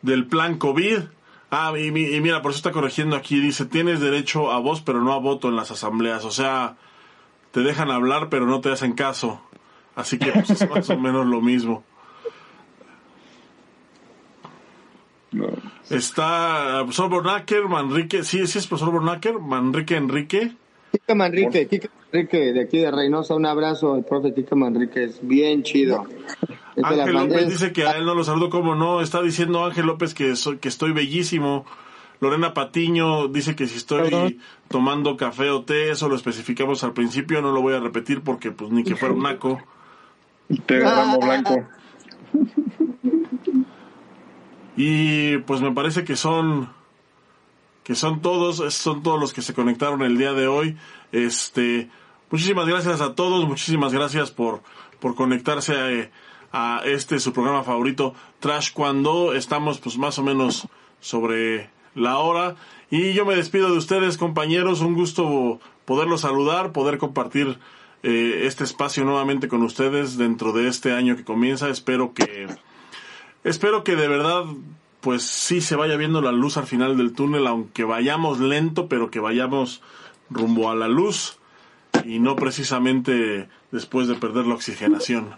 Speaker 1: del plan COVID. Ah, y, mi- y mira, por eso está corrigiendo aquí, dice, tienes derecho a voz, pero no a voto en las asambleas. O sea, te dejan hablar, pero no te hacen caso. Así que pues, es más o menos lo mismo.
Speaker 2: No.
Speaker 1: Está eh, profesor Bornacker, Manrique, sí, sí es profesor Bornacker, Manrique Enrique.
Speaker 3: Kika Manrique, Kika Manrique de aquí de Reynosa, un abrazo al profe Kika Manrique, es bien chido. Es
Speaker 1: Ángel López dice que a él no lo saludo como no. Está diciendo Ángel López que, soy, que estoy bellísimo. Lorena Patiño dice que si estoy
Speaker 3: Perdón.
Speaker 1: tomando café o té, eso lo especificamos al principio, no lo voy a repetir porque pues ni que fuera un naco.
Speaker 2: Té de ramo blanco.
Speaker 1: Y pues me parece que son que son todos, son todos los que se conectaron el día de hoy. Este, muchísimas gracias a todos, muchísimas gracias por por conectarse a, a este su programa favorito Trash cuando. Estamos pues más o menos sobre la hora. Y yo me despido de ustedes compañeros, un gusto poderlos saludar, poder compartir eh, este espacio nuevamente con ustedes dentro de este año que comienza. Espero que Espero que de verdad, pues sí se vaya viendo la luz al final del túnel, aunque vayamos lento, pero que vayamos rumbo a la luz y no precisamente después de perder la oxigenación.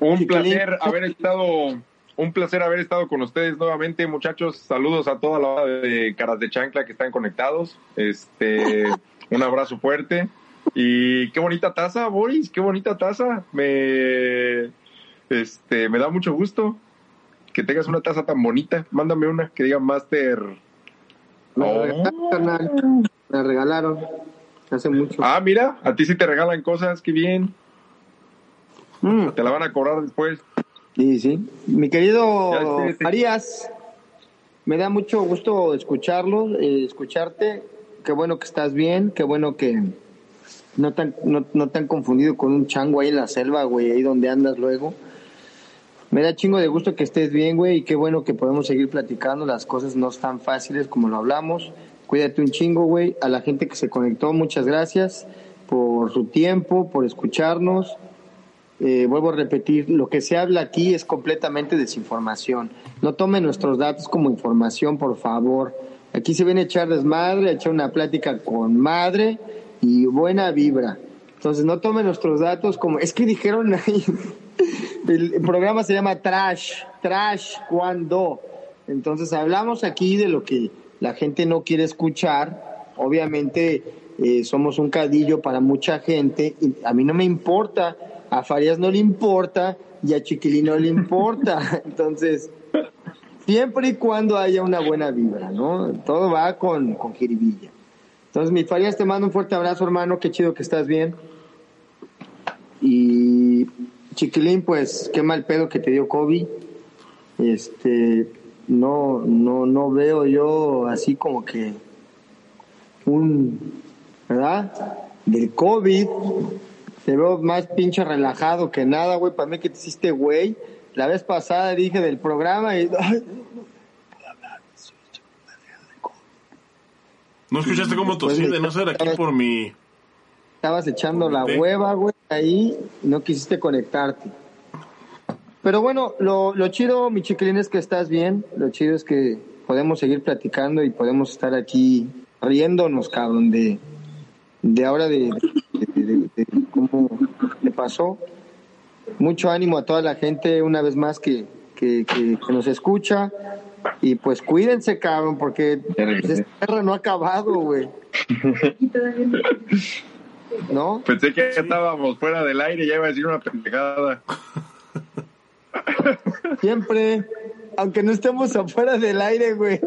Speaker 2: Un placer haber estado, un placer haber estado con ustedes nuevamente, muchachos. Saludos a toda la hora de Caras de Chancla que están conectados. Este, un abrazo fuerte. Y qué bonita taza, Boris, qué bonita taza. Me, este, me da mucho gusto que tengas una taza tan bonita. Mándame una que diga Master. Oh.
Speaker 3: Me regalaron hace mucho.
Speaker 2: Ah, mira, a ti sí te regalan cosas, qué bien.
Speaker 3: Mm,
Speaker 2: Te la van a cobrar después.
Speaker 3: sí, sí. Mi querido. Farías, me da mucho gusto escucharlo, eh, escucharte. Qué bueno que estás bien, qué bueno que no tan, no, no tan confundido con un chango ahí en la selva, güey, ahí donde andas luego. Me da chingo de gusto que estés bien, güey, y qué bueno que podemos seguir platicando. Las cosas no están fáciles como lo hablamos. Cuídate un chingo, güey. A la gente que se conectó, muchas gracias por su tiempo, por escucharnos. Eh, vuelvo a repetir, lo que se habla aquí es completamente desinformación. No tomen nuestros datos como información, por favor. Aquí se viene a echar desmadre, a echar una plática con madre y buena vibra. Entonces no tomen nuestros datos como... Es que dijeron ahí, el, programa se llama Trash, Trash cuando. Entonces hablamos aquí de lo que la gente no quiere escuchar. Obviamente eh, somos un cadillo para mucha gente. Y a mí no me importa, a Farías no le importa y a Chiquilín no le importa. Entonces, siempre y cuando haya una buena vibra, ¿no? Todo va con, con jiribilla. Entonces, mi Farías, te mando un fuerte abrazo, hermano. Qué chido que estás bien. Y Chiquilín, pues, qué mal pedo que te dio COVID. Este, no, no, no veo yo así como que un, ¿verdad? Del COVID, Te veo más pinche relajado que nada, güey. Para mí que te hiciste, güey. La vez pasada dije del programa y... ay,
Speaker 1: ¿No escuchaste cómo tosí de no ser aquí por mi...
Speaker 3: estabas echando la hueva, güey, ahí no quisiste conectarte. Pero bueno, lo, lo chido, mi chiquilín, es que estás bien. Lo chido es que podemos seguir platicando y podemos estar aquí riéndonos, cabrón, de, de ahora de, de- de- de- de cómo te pasó. Mucho ánimo a toda la gente, una vez más, que, que, que- que nos escucha. Y pues cuídense, cabrón, porque esta guerra no ha acabado, güey. ¿No?
Speaker 2: Pensé que ya estábamos fuera del aire, ya iba a decir una pendejada.
Speaker 3: Siempre, aunque no estemos afuera del aire, güey.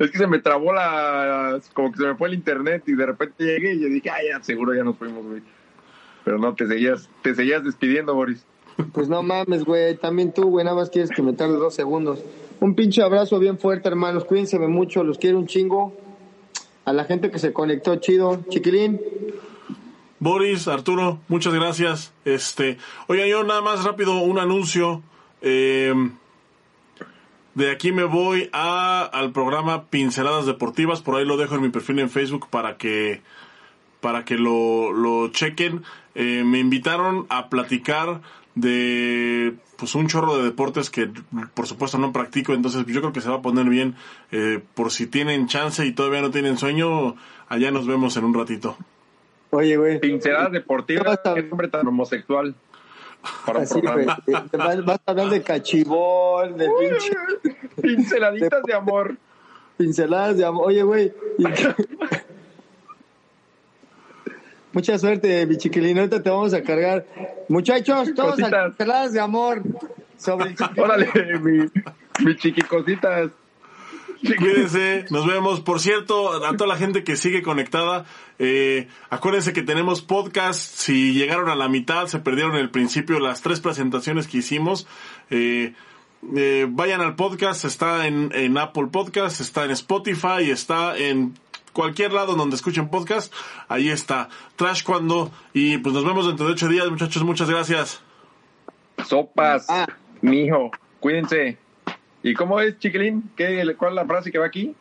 Speaker 2: Es que se me trabó la. Como que se me fue el internet y de repente llegué y yo dije, ah, ya, seguro ya nos fuimos, güey. Pero no, te seguías, te seguías despidiendo, Boris.
Speaker 3: Pues no mames, güey. También tú, güey, nada más quieres que me tarde dos segundos. Un pinche abrazo bien fuerte, hermanos. Cuídense mucho, los quiero un chingo. A la gente que se conectó, chido. Chiquilín,
Speaker 1: Boris, Arturo, muchas gracias. Este, oiga, yo nada más rápido un anuncio. Eh, de aquí me voy a, al programa Pinceladas Deportivas. Por ahí lo dejo en mi perfil en Facebook para que para que lo, lo chequen. Eh, me invitaron a platicar de pues un chorro de deportes que por supuesto no practico, entonces yo creo que se va a poner bien. Eh, por si tienen chance y todavía no tienen sueño, allá nos vemos en un ratito.
Speaker 3: Oye, güey.
Speaker 2: Pinceladas deportivas, qué nombre tan homosexual. Para
Speaker 3: Así, güey. Vas, vas a hablar de cachibol, de pinche
Speaker 2: Pinceladitas de amor.
Speaker 3: pinceladas de amor. Oye, güey. Mucha suerte, mi chiquilín. Ahorita te vamos a cargar. Muchachos, todos a pinceladas de amor. Sobre el.
Speaker 2: Órale, mi, mi chiquicositas.
Speaker 1: Cuídense, nos vemos. Por cierto, a toda la gente que sigue conectada, eh, acuérdense que tenemos podcast. Si llegaron a la mitad, se perdieron el principio, las tres presentaciones que hicimos. Eh, eh, vayan al podcast, está en, en Apple Podcast, está en Spotify, está en cualquier lado donde escuchen podcast. Ahí está. Trash cuando. Y pues nos vemos dentro de ocho días, muchachos. Muchas gracias.
Speaker 2: Sopas,
Speaker 3: Ah.
Speaker 2: mijo, cuídense. ¿Y cómo es, chiquilín? ¿Qué, ¿Cuál es la frase que va aquí?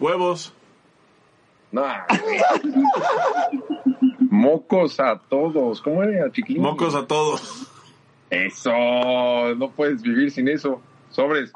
Speaker 1: Huevos.
Speaker 2: No. Mocos a todos. ¿Cómo era, chiquilín?
Speaker 1: Mocos a todos.
Speaker 2: Eso, no puedes vivir sin eso. Sobres.